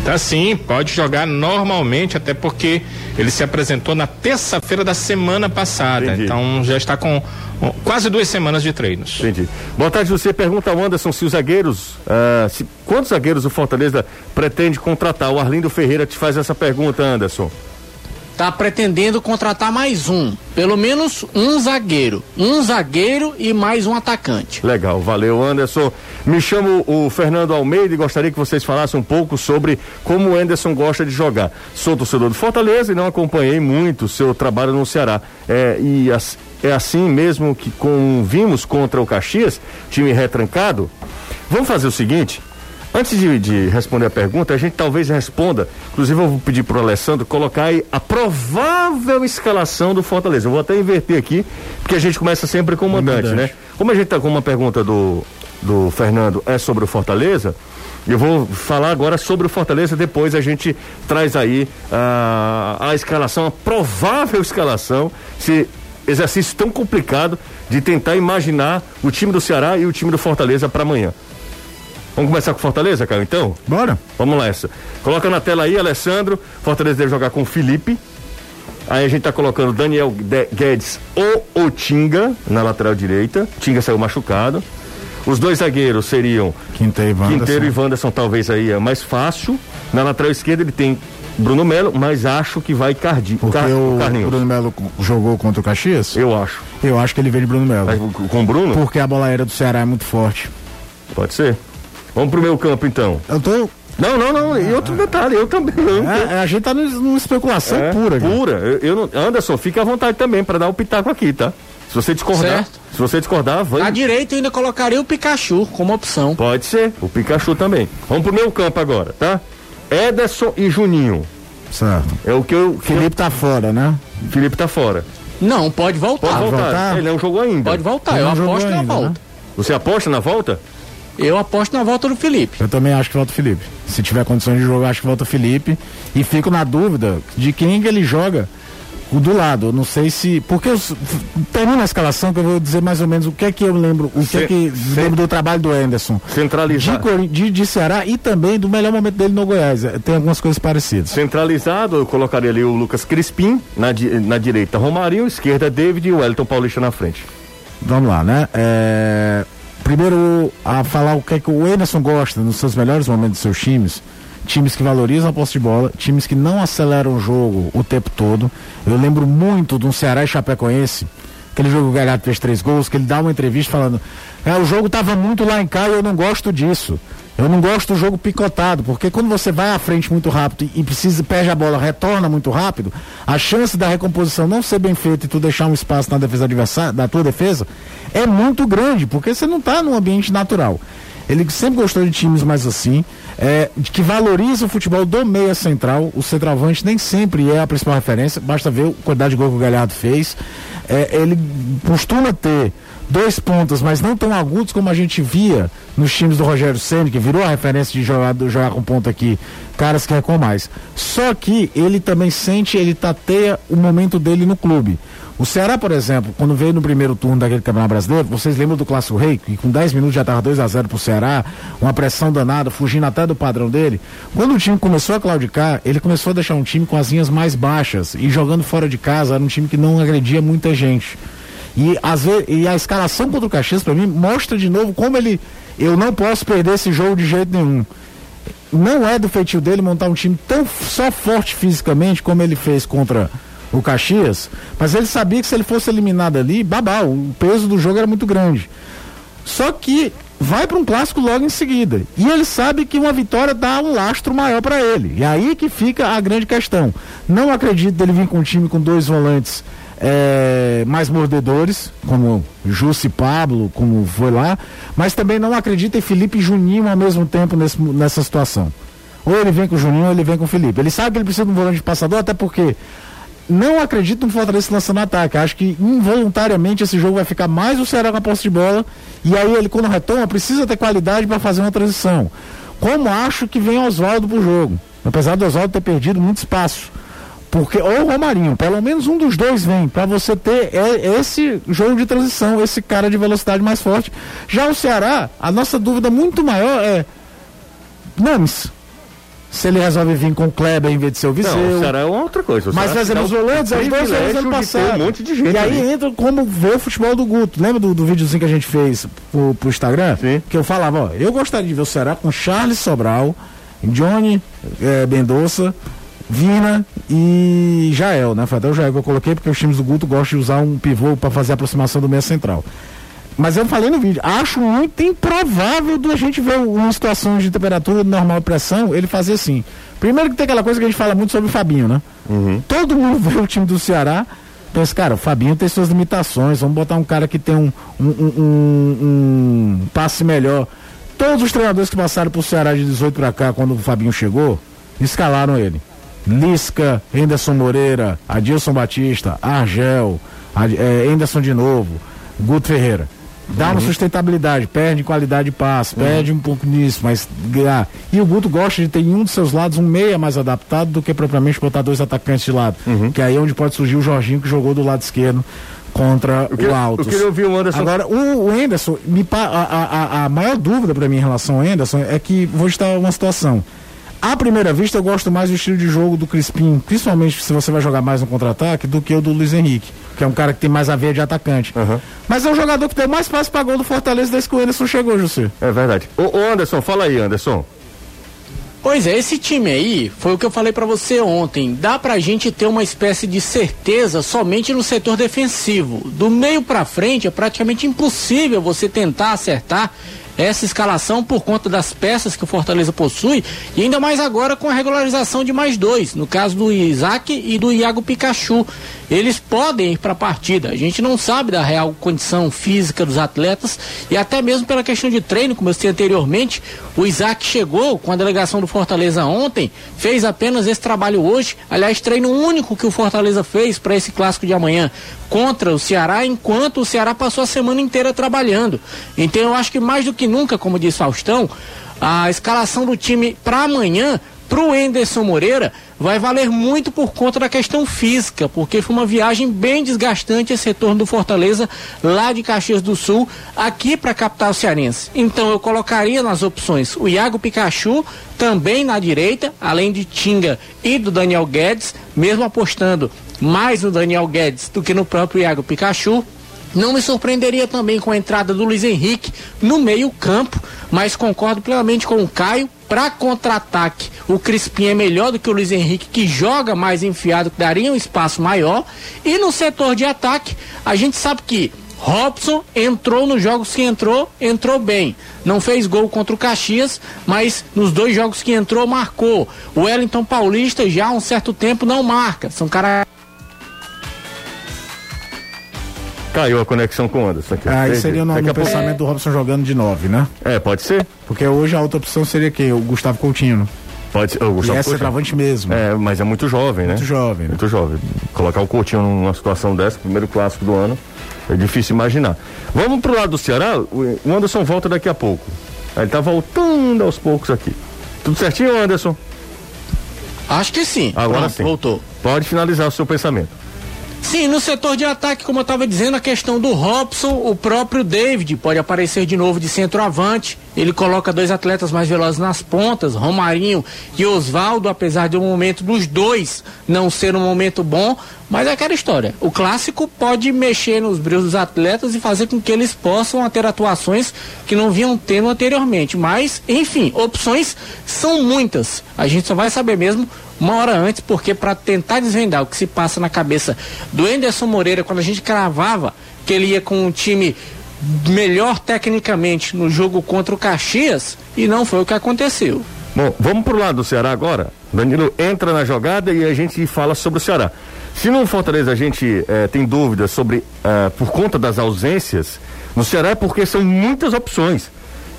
Tá sim, pode jogar normalmente, até porque ele se apresentou na terça-feira da semana passada. Entendi. Então já está com ó, quase duas semanas de treinos. Entendi. Boa tarde, você pergunta ao Anderson se os zagueiros, ah, se, quantos zagueiros o Fortaleza pretende contratar? O Arlindo Ferreira te faz essa pergunta, Anderson. Está pretendendo contratar mais um, pelo menos um zagueiro, um zagueiro e mais um atacante. Legal, valeu Anderson. Me chamo o Fernando Almeida e gostaria que vocês falassem um pouco sobre como o Anderson gosta de jogar. Sou torcedor do Fortaleza e não acompanhei muito o seu trabalho no Ceará. É, e as, é assim mesmo que com, vimos contra o Caxias, time retrancado. Vamos fazer o seguinte, Antes de, de, responder a pergunta, a gente talvez responda. Inclusive, eu vou pedir para o Alessandro colocar aí a provável escalação do Fortaleza. Eu vou até inverter aqui, porque a gente começa sempre com o mandante, né? Como a gente está com uma pergunta do, do Fernando é sobre o Fortaleza, eu vou falar agora sobre o Fortaleza, depois a gente traz aí a, a escalação, a provável escalação, se exercício tão complicado de tentar imaginar o time do Ceará e o time do Fortaleza para amanhã. Vamos começar com Fortaleza, Caio, então? Bora. Vamos lá, essa. Coloca na tela aí, Alessandro. Fortaleza deve jogar com Felipe. Aí a gente tá colocando Daniel Guedes ou o Tinga na lateral direita. Tinga saiu machucado. Os dois zagueiros seriam Quinteiro e Wanderson. Quinteiro e Wanderson, talvez aí é mais fácil. Na lateral esquerda ele tem Bruno Melo, mas acho que vai Cardi, Porque Car, o Carlinhos. Bruno Melo jogou contra o Caxias? Eu acho. Eu acho que ele veio de Bruno Melo. Mas com o Bruno? Porque a bola aérea do Ceará é muito forte. Pode ser. Vamos pro meu campo então. Eu tô. Não, não, não. E outro detalhe, eu também. Eu É, a gente tá num- numa especulação É, pura. cara. Pura. Eu, eu não- Anderson, fica à vontade também para dar o pitaco aqui, tá? Se você discordar, Certo. se você discordar, vai. À direita eu ainda colocaria o Pikachu como opção. Pode ser, o Pikachu também. Vamos pro meu campo agora, tá? Ederson e Juninho. Certo. É o que eu. que eu- Felipe tá fora, né? Felipe tá fora. Não, pode voltar. Pode voltar. voltar? Ele não jogou ainda. Pode voltar, Ele eu não aposto na ainda, volta. né? Você aposta na volta? Eu aposto na volta do Felipe. Eu também acho que volta o Felipe. Se tiver condições de jogar, acho que volta o Felipe. E fico na dúvida de quem que ele joga o do lado. Eu não sei se. Porque eu termina a escalação que eu vou dizer mais ou menos o que é que eu lembro, o que Cê- é que cê- lembro do trabalho do Anderson. De, Centralizado. Cori- de, de Ceará e também do melhor momento dele no Goiás. É, Tem algumas coisas parecidas. Centralizado, eu colocaria ali o Lucas Crispim, na, na direita Romarinho, esquerda David e o Wellington Paulista na frente. Vamos lá, né? É, Primeiro, a falar o que é que o Anderson gosta nos seus melhores momentos dos seus times. Times que valorizam a posse de bola, times que não aceleram o jogo o tempo todo. Eu lembro muito de um Ceará e Chapecoense, aquele jogo que o Galhardo fez três gols, que ele dá uma entrevista falando: é, o jogo estava muito lá em cá e eu não gosto disso. Eu não gosto do jogo picotado, porque quando você vai à frente muito rápido e precisa, perde a bola, retorna muito rápido, a chance da recomposição não ser bem feita e tu deixar um espaço na defesa adversária, da tua defesa, é muito grande, porque você não está num ambiente natural. Ele sempre gostou de times mais assim, é, que valoriza o futebol do meia central. O centroavante nem sempre é a principal referência, basta ver a quantidade de gol que o Galhardo fez. É, ele costuma ter dois pontas, mas não tão agudos como a gente via nos times do Rogério Ceni, que virou a referência de jogar, jogar com ponta aqui, caras que com mais. Só que ele também sente, ele tateia o momento dele no clube. O Ceará, por exemplo, quando veio no primeiro turno daquele Campeonato Brasileiro, vocês lembram do Clássico Rei, que com 10 minutos já estava 2 a 0 pro Ceará, uma pressão danada, fugindo até do padrão dele. Quando o time começou a claudicar, ele começou a deixar um time com as linhas mais baixas e jogando fora de casa, era um time que não agredia muita gente. E, às vezes, e a escalação contra o Caxias, para mim, mostra de novo como ele. Eu não posso perder esse jogo de jeito nenhum. Não é do feitio dele montar um time tão só forte fisicamente como ele fez contra o Caxias, mas ele sabia que se ele fosse eliminado ali, babá, o peso do jogo era muito grande. Só que vai para um clássico logo em seguida. E ele sabe que uma vitória dá um lastro maior para ele. E aí que fica a grande questão. Não acredito dele vir com um time com dois volantes é, mais mordedores, como Jussi Pablo, como foi lá, mas também não acredito em Felipe e Juninho ao mesmo tempo nesse, nessa situação. Ou ele vem com o Juninho ou ele vem com o Felipe. Ele sabe que ele precisa de um volante de passador, até porque não acredito no Fortaleza lançando ataque. Acho que involuntariamente esse jogo vai ficar mais o Ceará com a posse de bola. E aí ele, quando retoma, precisa ter qualidade para fazer uma transição. Como acho que vem Oswaldo pro jogo. Apesar do Oswaldo ter perdido muito espaço. Porque, ou o Romarinho, pelo menos um dos dois vem, para você ter é, esse jogo de transição, esse cara de velocidade mais forte. Já o Ceará, a nossa dúvida muito maior é. Names. Se ele resolve vir com o Kleber em vez de ser o Viseu. Não, o Ceará é uma outra coisa. Mas Ceará fazendo os dá o volantes, é os dois privilégio ano passado. um monte de gente e aí ali. entra como ver o futebol do Guto. Lembra do, do videozinho que a gente fez pro, pro Instagram? Sim. Que eu falava, ó, eu gostaria de ver o Ceará com Charles Sobral, Johnny eh, Mendonça, Vina e Jael, né? Foi até o Jael que eu coloquei, porque os times do Guto gostam de usar um pivô para fazer a aproximação do meia central. Mas eu falei no vídeo, acho muito improvável a gente ver uma situação de temperatura normal pressão, ele fazer assim. Primeiro que tem aquela coisa que a gente fala muito sobre o Fabinho, né? Uhum. Todo mundo vê o time do Ceará, pensa, cara, o Fabinho tem suas limitações, vamos botar um cara que tem um, um, um, um, um passe melhor. Todos os treinadores que passaram pro Ceará de 18 para cá, quando o Fabinho chegou, escalaram ele. Lisca, Henderson Moreira, Adilson Batista, Argel, Ad, é, Henderson de novo, Guto Ferreira. Dá uma sustentabilidade, perde qualidade de passe, perde um pouco nisso, mas ah, e o Guto gosta de ter em um dos seus lados um meia mais adaptado do que propriamente botar dois atacantes de lado. Que aí é onde pode surgir o Jorginho que jogou do lado esquerdo contra Eu queria, o Altos. eu queria ouvir o Anderson. Agora, o, o Anderson, me a, a, a- a maior dúvida para mim em relação ao Anderson é que vou estar uma situação. À primeira vista, eu gosto mais do estilo de jogo do Crispim, principalmente se você vai jogar mais no contra-ataque, do que o do Luiz Henrique, que é um cara que tem mais a veia de atacante. Aham. Mas é um jogador que deu mais passe para gol do Fortaleza desde que o Anderson chegou, José. É verdade. Ô, ô, Anderson, fala aí, Anderson. Pois é, esse time aí foi o que eu falei pra você ontem. Dá pra gente ter uma espécie de certeza somente no setor defensivo. Do meio pra frente é praticamente impossível você tentar acertar essa escalação por conta das peças que o Fortaleza possui e ainda mais agora com a regularização de mais dois, no caso do Isaac e do Iago Pikachu. Eles podem ir para a partida. A gente não sabe da real condição física dos atletas e até mesmo pela questão de treino, como eu disse anteriormente, o Isaac chegou com a delegação do Fortaleza ontem, fez apenas esse trabalho hoje. Aliás, treino único que o Fortaleza fez para esse clássico de amanhã contra o Ceará, enquanto o Ceará passou a semana inteira trabalhando. Então eu acho que mais do que nunca, como disse Faustão, a escalação do time para amanhã pro Enderson Moreira vai valer muito por conta da questão física, porque foi uma viagem bem desgastante esse retorno do Fortaleza lá de Caxias do Sul aqui para a capital cearense. Então eu colocaria nas opções o Iago Pikachu também na direita, além de Tinga e do Daniel Guedes, mesmo apostando mais no Daniel Guedes do que no próprio Iago Pikachu. Não me surpreenderia também com a entrada do Luiz Henrique no meio-campo, mas concordo plenamente com o Caio. Para contra-ataque, o Crispim é melhor do que o Luiz Henrique, que joga mais enfiado, que daria um espaço maior. E no setor de ataque, a gente sabe que Robson entrou nos jogos que entrou, entrou bem. Não fez gol contra o Caxias, mas nos dois jogos que entrou, marcou. O Wellington Paulista já há um certo tempo não marca. São caras. Caiu a conexão com o Anderson aqui. Aí Perdi. seria no, Daqui no a pouco- pensamento do Robson jogando de 9, né? É, pode ser? Porque hoje a outra opção seria quem? O Gustavo Coutinho. Pode ser. E Gustavo é Coutinho. centroavante mesmo. É, mas é muito jovem, né? Muito jovem, né? Muito jovem. Colocar o Coutinho numa situação dessa, primeiro clássico do ano, é difícil imaginar. Vamos pro lado do Ceará, o o Anderson volta daqui a pouco. Ele tá voltando aos poucos aqui. Tudo certinho, Anderson? Acho que sim. Agora Pronto, sim. Voltou. Pode finalizar o seu pensamento. Sim, no setor de ataque, como eu estava dizendo, a questão do Robson, o próprio David pode aparecer de novo de centroavante. Ele coloca dois atletas mais velozes nas pontas, Romarinho e Oswaldo, apesar de um momento dos dois não ser um momento bom, mas é aquela história. O clássico pode mexer nos brilhos dos atletas e fazer com que eles possam ter atuações que não vinham tendo anteriormente. Mas, enfim, opções são muitas. A gente só vai saber mesmo uma hora antes, porque para tentar desvendar o que se passa na cabeça do Enderson Moreira quando a gente cravava que ele ia com um time melhor tecnicamente no jogo contra o Caxias e não foi o que aconteceu. Bom, vamos pro lado do Ceará agora. Danilo entra na jogada e a gente fala sobre o Ceará. Se no Fortaleza a gente eh, tem dúvidas sobre, eh, por conta das ausências, no Ceará é porque são muitas opções.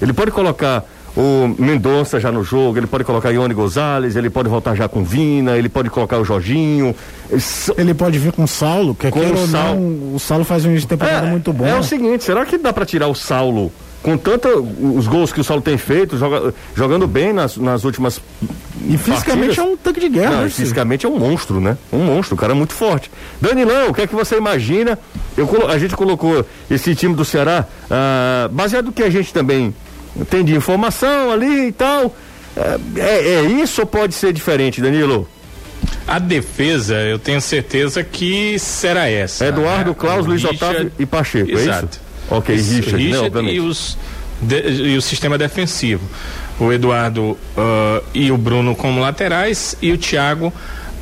Ele pode colocar o Mendonça já no jogo, ele pode colocar Ione Gonzalez, ele pode voltar já com Vina, ele pode colocar o Jorginho. Ele pode vir com o Saulo, que Com aquilo o não, Saulo. o Saulo faz um temporada muito bom. É o seguinte, será que dá pra tirar o Saulo com tanta os gols que o Saulo tem feito, joga- jogando bem nas, nas últimas e fisicamente partidas? é um tanque de guerra, Não, né, fisicamente é um monstro, né? Um monstro, o cara é muito forte. Danilão, o que é que você imagina? Eu, a gente colocou esse time do Ceará, ah, baseado no que a gente também tem de informação ali e tal. É, é- é isso ou pode ser diferente, Danilo? A defesa, eu tenho certeza que será essa. Eduardo, né? Klaus, O Luiz Richard- Otávio e Pacheco, é Exato. isso? Ok, Isso, Richard, né, e, obviamente. os, de- e o sistema defensivo. o Eduardo uh, e o Bruno como laterais e o Thiago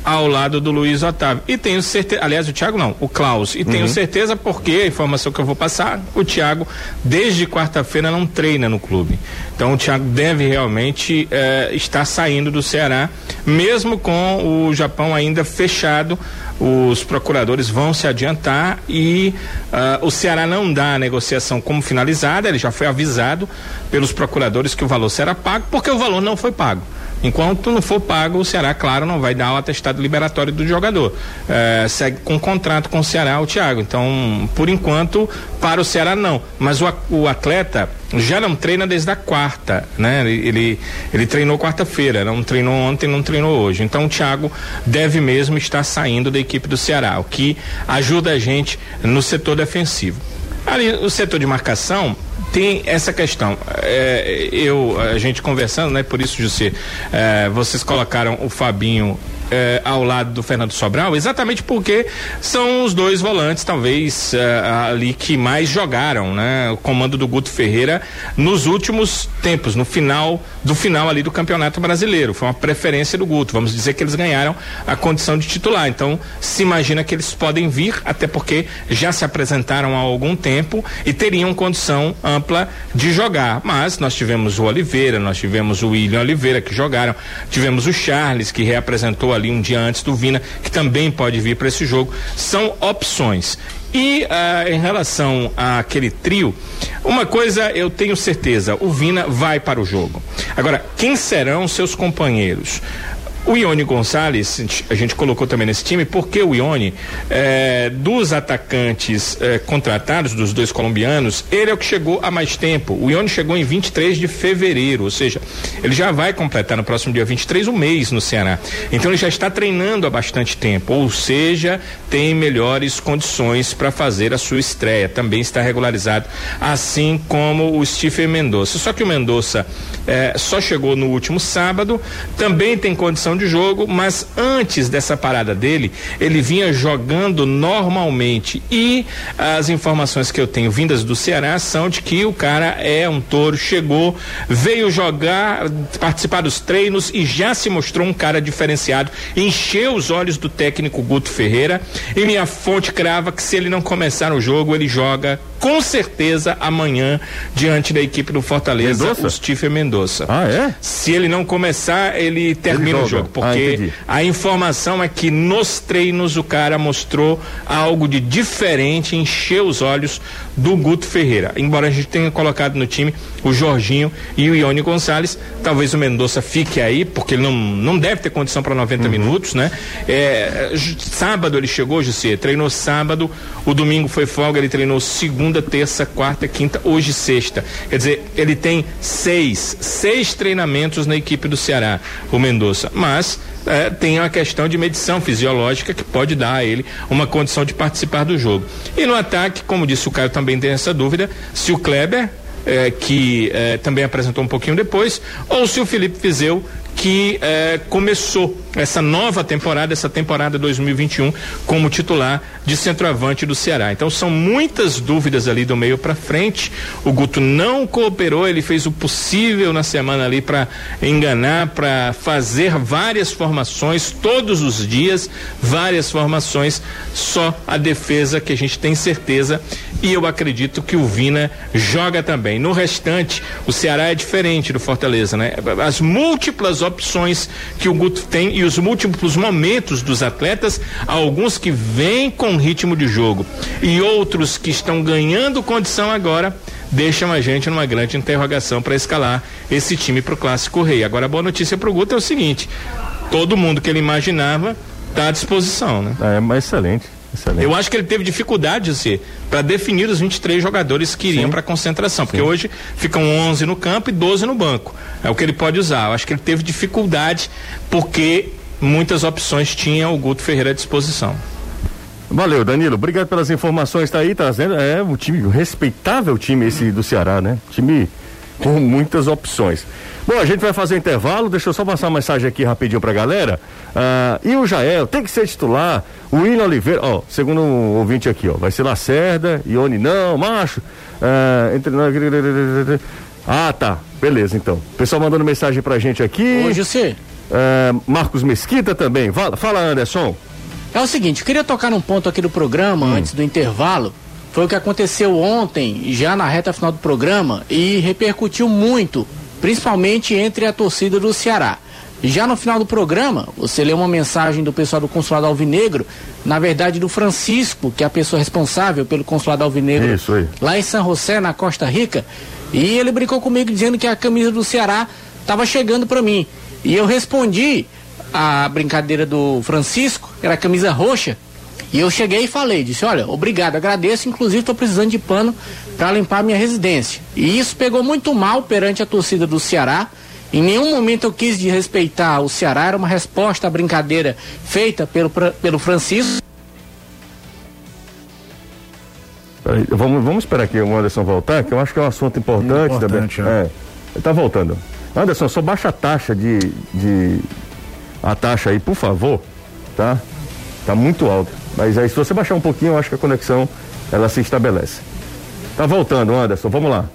ao lado do Luiz Otávio. E tenho certeza, aliás, o Thiago não, o Klaus. E uhum. tenho certeza porque a informação que eu vou passar, o Thiago desde quarta-feira não treina no clube. Então o Thiago deve realmente eh, estar saindo do Ceará, mesmo com o Japão ainda fechado os procuradores vão se adiantar e uh, o Ceará não dá a negociação como finalizada, ele já foi avisado pelos procuradores que o valor será pago, porque o valor não foi pago. Enquanto não for pago, o Ceará, claro, não vai dar o atestado liberatório do jogador. É, segue com contrato com o Ceará, o Thiago. Então, por enquanto, para o Ceará não. Mas o, o atleta já não treina desde a quarta, né? Ele, ele, ele treinou quarta-feira, não treinou ontem, não treinou hoje. Então, o Thiago deve mesmo estar saindo da equipe do Ceará, o que ajuda a gente no setor defensivo. Ali, o setor de marcação, tem essa questão. É, eu, a gente conversando, né? Por isso, José, é, vocês colocaram o Fabinho eh, ao lado do Fernando Sobral, exatamente porque são os dois volantes, talvez, eh, ali que mais jogaram, né? O comando do Guto Ferreira nos últimos tempos, no final, do final ali do Campeonato Brasileiro. Foi uma preferência do Guto. Vamos dizer que eles ganharam a condição de titular. Então, se imagina que eles podem vir, até porque já se apresentaram há algum tempo e teriam condição ampla de jogar. Mas nós tivemos o Oliveira, nós tivemos o William Oliveira que jogaram, tivemos o Charles que reapresentou ali um dia antes do Vina, que também pode vir para esse jogo. São opções. E uh, em relação àquele trio, uma coisa eu tenho certeza: o Vina vai para o jogo. Agora, quem serão seus companheiros? O Ione Gonçalves, a gente colocou também nesse time, porque o Ione, é, dos atacantes é, contratados, dos dois colombianos, ele é o que chegou há mais tempo. O Ione chegou em 23 de fevereiro, ou seja, ele já vai completar no próximo dia 23 um mês no Ceará. Então ele já está treinando há bastante tempo, ou seja, tem melhores condições para fazer a sua estreia. Também está regularizado, assim como o Stephen Mendonça. Só que o Mendonça é, só chegou no último sábado, também tem condição de jogo, mas antes dessa parada dele, ele vinha jogando normalmente. E as informações que eu tenho vindas do Ceará são de que o cara é um touro, chegou, veio jogar, participar dos treinos e já se mostrou um cara diferenciado, encheu os olhos do técnico Guto Ferreira. E minha fonte crava que se ele não começar o jogo, ele joga com certeza amanhã diante da equipe do Fortaleza, Mendonça? o Stephen Mendonça. Ah, é? Se ele não começar, ele termina ele o jogo, porque ah, a informação é que nos treinos o cara mostrou algo de diferente, encheu os olhos do Guto Ferreira. Embora a gente tenha colocado no time o Jorginho e o Ione Gonçalves, talvez o Mendonça fique aí, porque ele não, não deve ter condição para 90 uhum. minutos, né? É, sábado ele chegou, José, treinou sábado, o domingo foi folga, ele treinou segunda, terça, quarta, quinta, hoje sexta. Quer dizer, ele tem seis, seis treinamentos na equipe do Ceará, o Mendonça. Mas é, tem uma questão de medição fisiológica que pode dar a ele uma condição de participar do jogo. E no ataque, como disse o Caio, também tem essa dúvida, se o Kleber é, que é, também apresentou um pouquinho depois, ou se o Felipe Fizeu, que é, começou essa nova temporada, essa temporada 2021, como titular de centroavante do Ceará. Então são muitas dúvidas ali do meio para frente. O Guto não cooperou, ele fez o possível na semana ali para enganar, para fazer várias formações todos os dias, várias formações, só a defesa que a gente tem certeza e eu acredito que o Vina joga também. No restante, o Ceará é diferente do Fortaleza, né? As múltiplas opções que o Guto tem e os múltiplos momentos dos atletas, alguns que vêm com ritmo de jogo e outros que estão ganhando condição agora, deixam a gente numa grande interrogação para escalar esse time para o Clássico Rei. Agora a boa notícia para o Guto é o seguinte: todo mundo que ele imaginava está à disposição, né? É, excelente. Excelente. Eu acho que ele teve dificuldade, assim, para definir os 23 jogadores que iriam para concentração, porque Sim. hoje ficam 11 no campo e 12 no banco. É o que ele pode usar. Eu acho que ele teve dificuldade porque muitas opções tinha o Guto Ferreira à disposição. Valeu, Danilo. Obrigado pelas informações. Tá aí trazendo. É um time, um respeitável time esse do Ceará, né? Time com muitas opções. Bom, a gente vai fazer intervalo, deixa eu só passar uma mensagem aqui rapidinho pra galera. Ah, e o Jael tem que ser titular. O William Oliveira, ó, segundo um ouvinte aqui, ó, vai ser Lacerda, Ione não, macho. Ah, entre Ah, tá. Beleza, então. Pessoal mandando mensagem pra gente aqui. Ô, José. É, Marcos Mesquita também. Fala, fala, Anderson. É o seguinte, eu queria tocar num ponto aqui do programa, Hum. antes do intervalo. Foi o que aconteceu ontem, já na reta final do programa, e repercutiu muito, principalmente entre a torcida do Ceará. Já no final do programa, você leu uma mensagem do pessoal do Consulado Alvinegro, na verdade do Francisco, que é a pessoa responsável pelo Consulado Alvinegro Isso aí. lá em São José, na Costa Rica, e ele brincou comigo dizendo que a camisa do Ceará estava chegando para mim. E eu respondi a brincadeira do Francisco, era a camisa roxa, e eu cheguei e falei, disse, olha, obrigado, agradeço, inclusive estou precisando de pano para limpar minha residência. E isso pegou muito mal perante a torcida do Ceará. Em nenhum momento eu quis desrespeitar o Ceará, era uma resposta à brincadeira feita pelo, pelo Francisco. Peraí, vamos, vamos esperar aqui o Anderson voltar, que eu acho que é um assunto importante, Importante, também. é. É. Ele tá voltando. Anderson, só baixa a taxa de, de. A taxa aí, por favor. Tá? Tá muito alto. Mas aí, se você baixar um pouquinho, eu acho que a conexão ela se estabelece. Tá voltando, Anderson, vamos lá.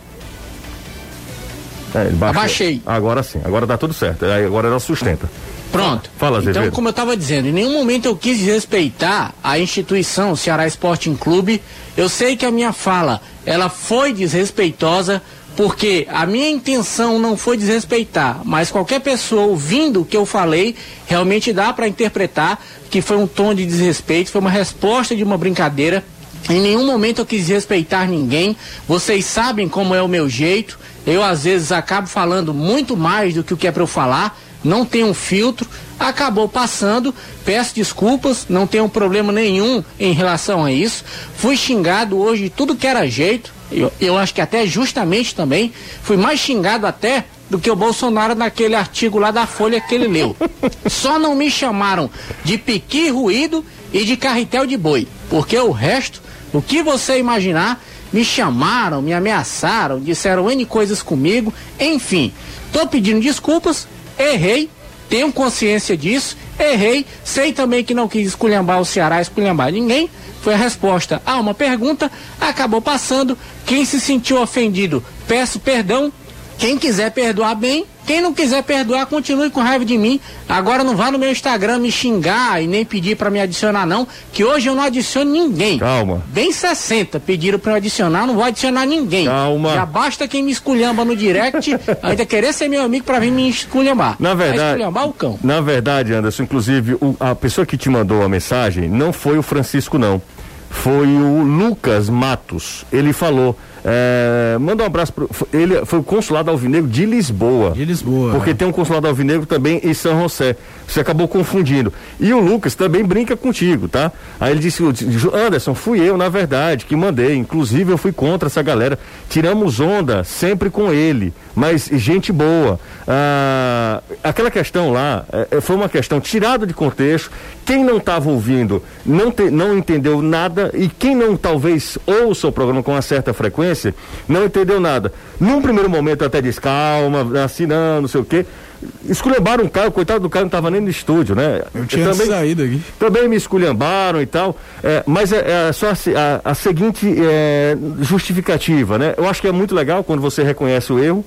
É. Abaixei. Agora sim, agora tá tudo certo. Agora ela sustenta. Pronto. Fala, Então, como eu estava dizendo, em nenhum momento eu quis desrespeitar a instituição Ceará Sporting Clube. Eu sei que a minha fala, ela foi desrespeitosa, porque a minha intenção não foi desrespeitar, mas qualquer pessoa ouvindo o que eu falei, realmente dá para interpretar que foi um tom de desrespeito, foi uma resposta de uma brincadeira. Em nenhum momento eu quis desrespeitar ninguém. Vocês sabem como é o meu jeito. Eu às vezes acabo falando muito mais do que o que é para eu falar. Não tem um filtro. Acabou passando. Peço desculpas. Não tenho problema nenhum em relação a isso. Fui xingado hoje de tudo que era jeito. Eu, eu acho que até justamente também. Fui mais xingado até do que o Bolsonaro naquele artigo lá da Folha que ele leu. *laughs* Só não me chamaram de piqui ruído e de carretel de boi, porque o resto, o que você imaginar, me chamaram, me ameaçaram, disseram N coisas comigo, enfim. Tô pedindo desculpas, errei, tenho consciência disso, errei, sei também que não quis esculhambar o Ceará, esculhambar ninguém. Foi a resposta a uma pergunta, acabou passando. Quem se sentiu ofendido, peço perdão, quem quiser perdoar bem, quem não quiser perdoar, continue com raiva de mim. Agora não vá no meu Instagram me xingar e nem pedir pra me adicionar não, que hoje eu não adiciono ninguém. Calma. Bem 60 pediram eu adicionar, não vou adicionar ninguém. Calma. Já basta quem me esculhamba no direct, *laughs* ainda querer ser meu amigo pra vir me esculhambar. Na Vai verdade, esculhambar o cão. na verdade, Anderson, inclusive o- a pessoa que te mandou a mensagem não foi o Francisco não, foi o Lucas Matos. Ele falou, é, manda um abraço pro, foi- ele foi o consulado alvinegro de Lisboa. De Lisboa. Porque tem um consulado alvinegro também em São José. Você acabou confundindo. E o Lucas também brinca contigo, tá? Aí ele disse, Anderson, fui eu, na verdade, que mandei. Inclusive, eu fui contra essa galera. Tiramos onda sempre com ele. Mas gente boa. Ah, aquela questão lá eh, foi uma questão tirada de contexto. Quem não estava ouvindo não, te- não entendeu nada. E quem não talvez ouça o programa com uma certa frequência, não entendeu nada. Num primeiro momento até disse, calma, assim não, não sei o quê. Esculhambaram o Caio, coitado do Caio não estava nem no estúdio, né? Eu tinha também, saído aqui. também me esculhambaram e tal, é, mas é, é só a, a- a seguinte é, justificativa, né? Eu acho que é muito legal quando você reconhece o erro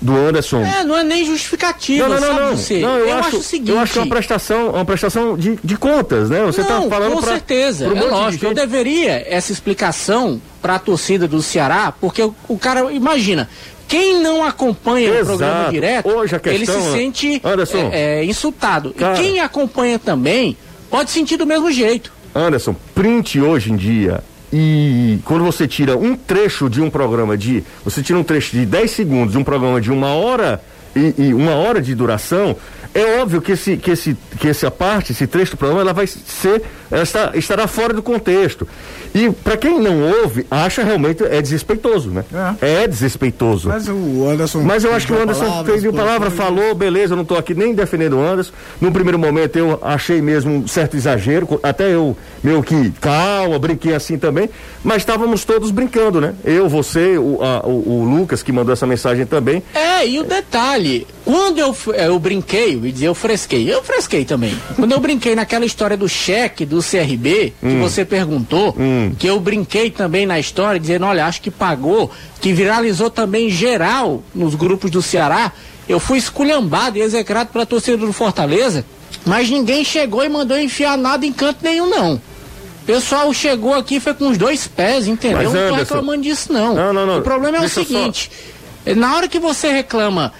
do Anderson. É, não é nem justificativa, Não, não, não, não. você? Não, eu, acho, o seguinte. eu acho que é uma prestação, uma prestação de, de contas, né? Você está falando com pra, certeza, é lógico. Eu deveria essa explicação para a torcida do Ceará, porque o, o cara, imagina, quem não acompanha Exato. o programa direto, Hoje a ele se questão, sente Anderson. é, é, insultado. Cara. E quem acompanha também pode sentir do mesmo jeito. Anderson, print hoje em dia e quando você tira um trecho de um programa de. Você tira um trecho de 10 segundos de um programa de uma hora e, e uma hora de duração, é óbvio que, esse, que, esse, que essa parte, esse trecho do programa, ela vai ser. Ela está, estará fora do contexto. E para quem não ouve, acha realmente é desrespeitoso, né? É, desrespeitoso. Mas o Anderson. Mas eu acho que o Anderson fez a palavra, falou, beleza, eu não estou aqui nem defendendo o Anderson. No primeiro momento eu achei mesmo um certo exagero, até eu meio que calma, brinquei assim também, mas estávamos todos brincando, né? Eu, você, o, a- o, o Lucas que mandou essa mensagem também. É, e o detalhe, quando eu, eu brinquei, e dizer eu fresquei. Eu fresquei também. Quando eu brinquei naquela história do cheque do CRB, que Hum. você perguntou, que eu brinquei também na história, dizendo, olha, acho que pagou, que viralizou também geral nos grupos do Ceará. Eu fui esculhambado e execrado pela torcida do Fortaleza, mas ninguém chegou e mandou enfiar nada em canto nenhum, não. O pessoal chegou aqui foi com os dois pés, entendeu? Mas, não tô reclamando disso, não. Não, não, não. O problema é Deixa o eu só- seguinte: na hora que você reclama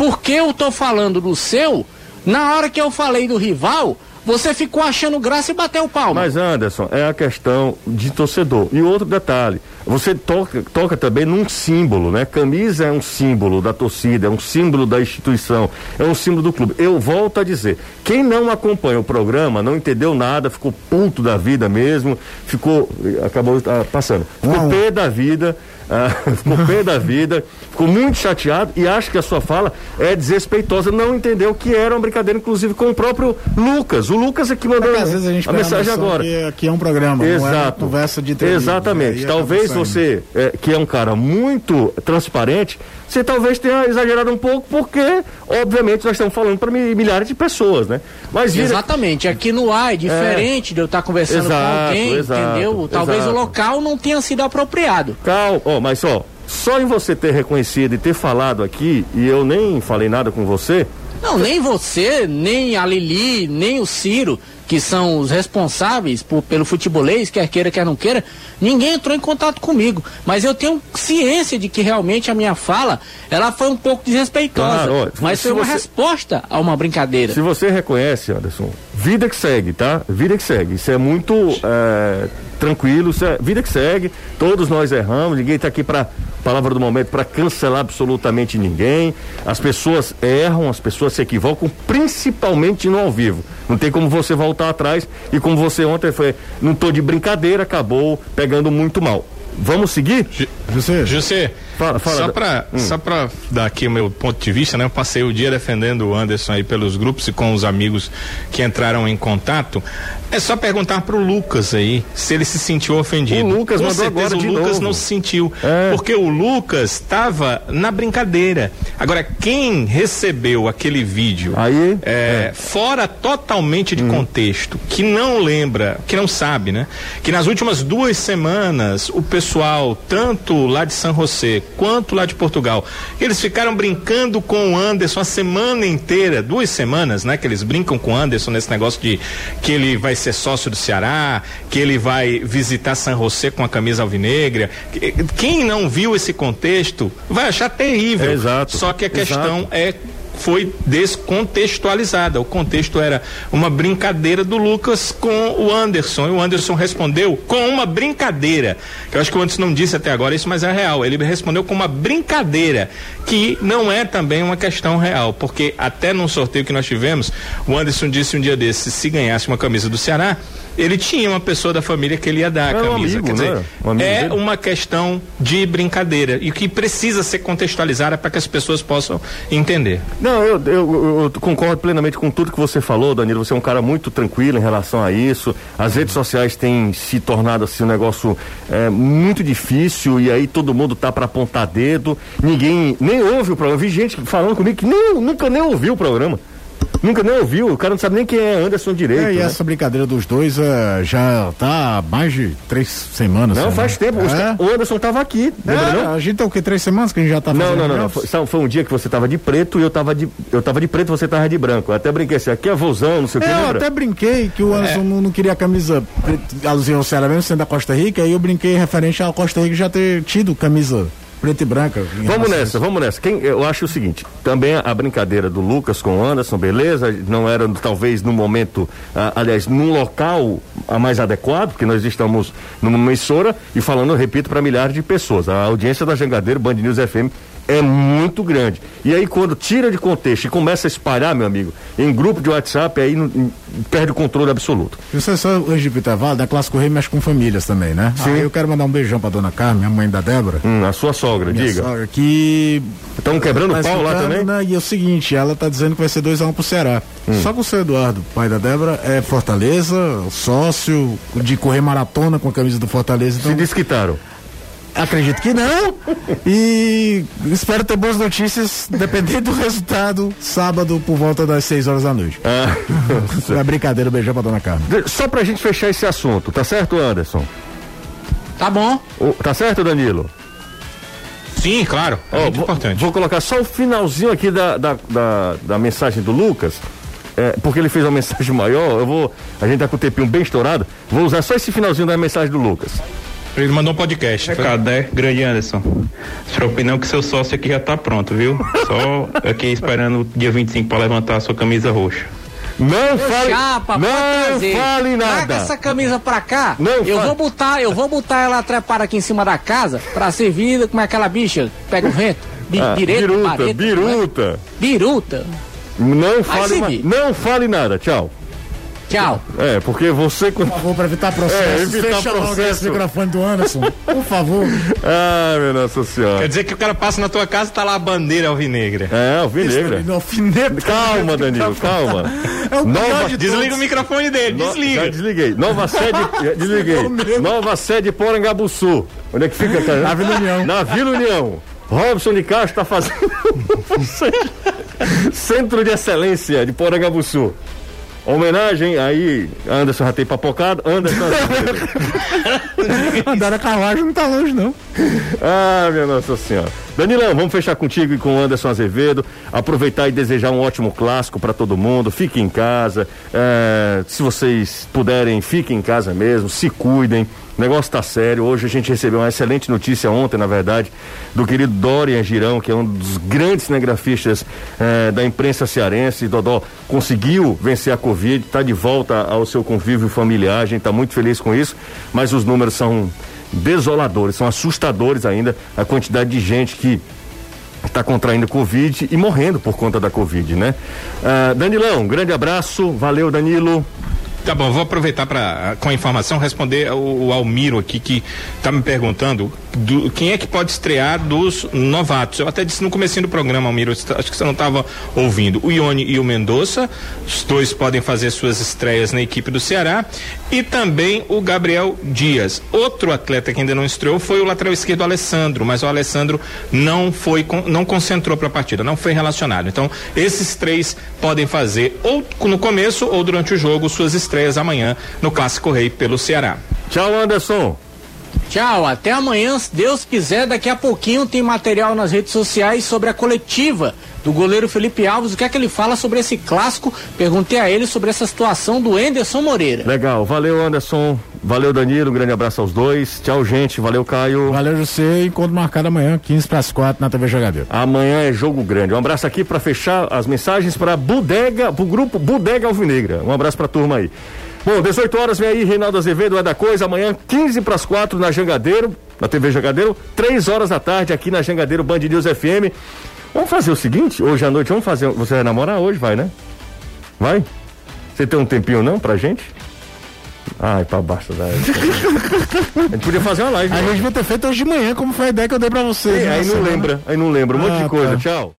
porque eu tô falando do seu, na hora que eu falei do rival, você ficou achando graça e bateu o palmo. Mas Anderson, é a questão de torcedor. E outro detalhe, você toca, toca também num símbolo, né? Camisa é um símbolo da torcida, é um símbolo da instituição, é um símbolo do clube. Eu volto a dizer, quem não acompanha o programa, não entendeu nada, ficou puto da vida mesmo, ficou, acabou ah, passando, ficou pé da vida, ah, *laughs* ficou pé da vida, ficou muito chateado e acha que a sua fala é desrespeitosa, não entendeu que era uma brincadeira, inclusive, com o próprio Lucas. O Lucas é que mandou Porque às vezes a gente a mensagem noção agora. Que aqui é um programa, não é uma Exato. conversa de entrevista. Exatamente. Talvez você, é, que é um cara muito transparente, você talvez tenha exagerado um pouco, porque, obviamente, nós estamos falando para milhares de pessoas, né? Mas vira- Exatamente, aqui no ar é diferente de eu estar conversando com Exato, alguém, exato, entendeu? Talvez exato. o local não tenha sido apropriado. Cal, mas ó, só em você ter reconhecido e ter falado aqui, e eu nem falei nada com você, Não, nem você, nem a Lili, nem o Ciro, que são os responsáveis por- pelo futebolês, quer queira, quer não queira, ninguém entrou em contato comigo. Mas eu tenho ciência de que realmente a minha fala, ela foi um pouco desrespeitosa. Claro, ó, mas foi uma você- resposta a uma brincadeira. Se você reconhece, Anderson, vida que segue, tá? Vida que segue. Isso é muito é, tranquilo, isso é vida que segue. Todos nós erramos, ninguém está aqui para palavra do momento para cancelar absolutamente ninguém. As pessoas erram, as pessoas se equivocam, principalmente no ao vivo. Não tem como você voltar atrás e como você ontem foi, não tô de brincadeira, acabou pegando muito mal. Vamos seguir? Você? José, Fala, fala só para Hum. só para dar aqui o meu ponto de vista, né? Eu passei o dia defendendo o Anderson aí pelos grupos e com os amigos que entraram em contato. É só perguntar pro Lucas aí se ele se sentiu ofendido. O Lucas com mandou certeza agora o Lucas novo. não se sentiu, É. porque o Lucas estava na brincadeira. Agora quem recebeu aquele vídeo Aí, é, fora totalmente de contexto, que não lembra, que não sabe, né? Que nas últimas duas semanas o pessoal, tanto lá de São José quanto lá de Portugal, eles ficaram brincando com o Anderson a semana inteira, duas semanas, né? Que eles brincam com o Anderson nesse negócio de que ele vai ser sócio do Ceará, que ele vai visitar São José com a camisa alvinegra. Que- Quem não viu esse contexto vai achar terrível. É, exato, Só que a questão exato. é foi descontextualizada. O contexto era uma brincadeira do Lucas com o Anderson. E o Anderson respondeu com uma brincadeira. Eu acho que o Anderson não disse até agora isso, mas é real. Ele respondeu com uma brincadeira, que não é também uma questão real. Porque até num sorteio que nós tivemos, o Anderson disse um dia desses, se ganhasse uma camisa do Ceará, ele tinha uma pessoa da família que ele ia dar a É um camisa. amigo, Quer dizer, né? Um amigo é dele. uma questão de brincadeira e que precisa ser contextualizada para que as pessoas possam entender. Não, eu, eu- eu- eu concordo plenamente com tudo que você falou, Danilo. Você é um cara muito tranquilo em relação a isso. As redes sociais têm se tornado assim um negócio é, muito difícil e aí todo mundo tá para apontar dedo. Ninguém nem ouve o programa. Vi gente falando comigo que nem, nunca nem ouviu o programa. Nunca nem ouviu. O cara não sabe nem quem é Anderson direito. É, e né? essa brincadeira dos dois é, já tá há mais de três semanas. Não, né? faz tempo. É? O Anderson tava aqui, É, a gente tá o quê? Três semanas que a gente já tá Não, fazendo não, não, não. Foi, foi um dia que você tava de preto e eu tava de, eu tava de preto e você tava de branco. Eu até brinquei assim, aqui é vozão, não sei o que, É, eu lembra? até brinquei que o Anderson não, não queria a camisa alusiva ao Ceará mesmo, sendo da Costa Rica, aí eu brinquei referente à Costa Rica já ter tido camisa preta e branca. Vamos a nessa, isso. vamos nessa. Quem, eu acho o seguinte, também a brincadeira do Lucas com o Anderson, beleza? Não era talvez no momento, ah, aliás, num local mais adequado, porque nós estamos numa emissora e falando, repito, para milhares de pessoas. A audiência da Jangadeiro Band News FM é muito grande. E aí quando tira de contexto e começa a espalhar, meu amigo, em grupo de WhatsApp, aí não- perde o controle absoluto. Você só hoje de intervalo, da Clássico Rei mexe com famílias também, né? Sim. Eu quero mandar um beijão pra dona Carmen, a mãe da Débora. Hum, a sua sogra, minha diga. sogra, que Estão quebrando Tá pau lá também? né? E é o seguinte, ela tá dizendo que vai ser 2x1 pro Ceará. Hum. Só que o seu Eduardo, pai da Débora, é Fortaleza, sócio de correr maratona com a camisa do Fortaleza. Se Então, desquitaram. Acredito que não. E espero ter boas notícias, dependendo do resultado, sábado por volta das 6 horas da noite. Ah, *laughs* É brincadeira, beijão pra dona Carmen. só pra gente fechar esse assunto, tá certo, Anderson? Tá bom. O- tá certo, Danilo? Sim, claro. É muito vou, importante. vou colocar só o finalzinho aqui da, da, da, da mensagem do Lucas. é, porque ele fez uma *laughs* mensagem maior, eu vou. A gente tá com o tempinho bem estourado. Vou usar só esse finalzinho da mensagem do Lucas. Ele mandou um podcast. Recado, né? Grande Anderson. Sua opinião que seu sócio aqui já tá pronto, viu? Só aqui esperando o dia 25 para levantar a sua camisa roxa. Não fale. Chapa, não fale Traga nada. essa camisa pra cá. Não eu fale. vou botar, eu vou botar ela trepada aqui em cima da casa pra ser vida como é aquela bicha pega o vento. Bi, Ah, direita, biruta, pareta, biruta. né? Biruta. Não fale, não fale nada, tchau. Tchau. É, porque você. Por favor, para evitar *laughs* É, processo, evitar fecha logo processo. esse microfone do Anderson. Por favor. *laughs* Ah, minha Nossa Senhora. Quer dizer que o cara passa na tua casa e tá lá a bandeira alvinegra. É, alvinegra. Calma, Danilo, calma. É o Nova- de Desliga todos. o microfone dele, No- Já desliga. desliguei. Nova *laughs* sede. já desliguei. Nova sede Porangabuçu. Onde é que fica, cara? Na Vila União. Na Vila União. Robson de Castro está fazendo. Centro de Excelência de Porangabuçu. Homenagem aí, Anderson já tem papocado. Anderson. Andar *laughs* a carruagem não tá longe, não. Ah, minha Nossa Senhora. Danilão, vamos fechar contigo e com o Anderson Azevedo. Aproveitar e desejar um ótimo clássico para todo mundo. Fiquem em casa. É, se vocês puderem, fiquem em casa mesmo. Se cuidem. O negócio tá sério. Hoje a gente recebeu uma excelente notícia ontem, na verdade, do querido Dorian Girão, que é um dos grandes cinegrafistas é, da imprensa cearense. Dodó conseguiu vencer a Covid, está de volta ao seu convívio familiar. A gente está muito feliz com isso. Mas os números são desoladores, são assustadores ainda a quantidade de gente que está contraindo Covid e morrendo por conta da Covid, né? Ah, Danilão, grande abraço, valeu Danilo. Tá bom, vou aproveitar para com a informação responder o, o Almiro aqui que tá me perguntando do- quem é que pode estrear dos novatos. Eu até disse no comecinho do programa, Almiro, acho que você não estava ouvindo. O Ione e o Mendonça, os dois podem fazer suas estreias na equipe do Ceará e também o Gabriel Dias. Outro atleta que ainda não estreou foi o lateral esquerdo Alessandro, mas o Alessandro não foi não concentrou para a partida, não foi relacionado. Então, esses três podem fazer ou no começo ou durante o jogo suas estreias amanhã no Clássico Rei pelo Ceará. Tchau, Anderson. Tchau, até amanhã, se Deus quiser. Daqui a pouquinho tem material nas redes sociais sobre a coletiva do goleiro Felipe Alves. O que é que ele fala sobre esse clássico? Perguntei a ele sobre essa situação do Enderson Moreira. Legal, valeu Anderson, valeu Danilo, um grande abraço aos dois. Tchau, gente, valeu Caio. Valeu, José. Encontro marcado amanhã, 15 para as 4 na TV Jogadeiro. Amanhã é jogo grande. Um abraço aqui para fechar as mensagens para Bodega, pro grupo Bodega Alvinegra. Um abraço pra turma aí. Bom, 18 horas vem aí Reinaldo Azevedo é da coisa. Amanhã 15 para as 4 na Jangadeiro, na TV Jangadeiro, 3 horas da tarde aqui na Jangadeiro Band News FM. Vamos fazer o seguinte, hoje à noite vamos fazer, você vai namorar hoje, vai, né? Vai? Você tem um tempinho não pra gente? Ai, pra baixo da. A gente podia fazer uma live. A né? gente vai ter feito hoje de manhã, como foi a ideia que eu dei pra vocês. É, né, aí não lembra, aí não lembra, um monte Ah, de coisa. tá. Tchau.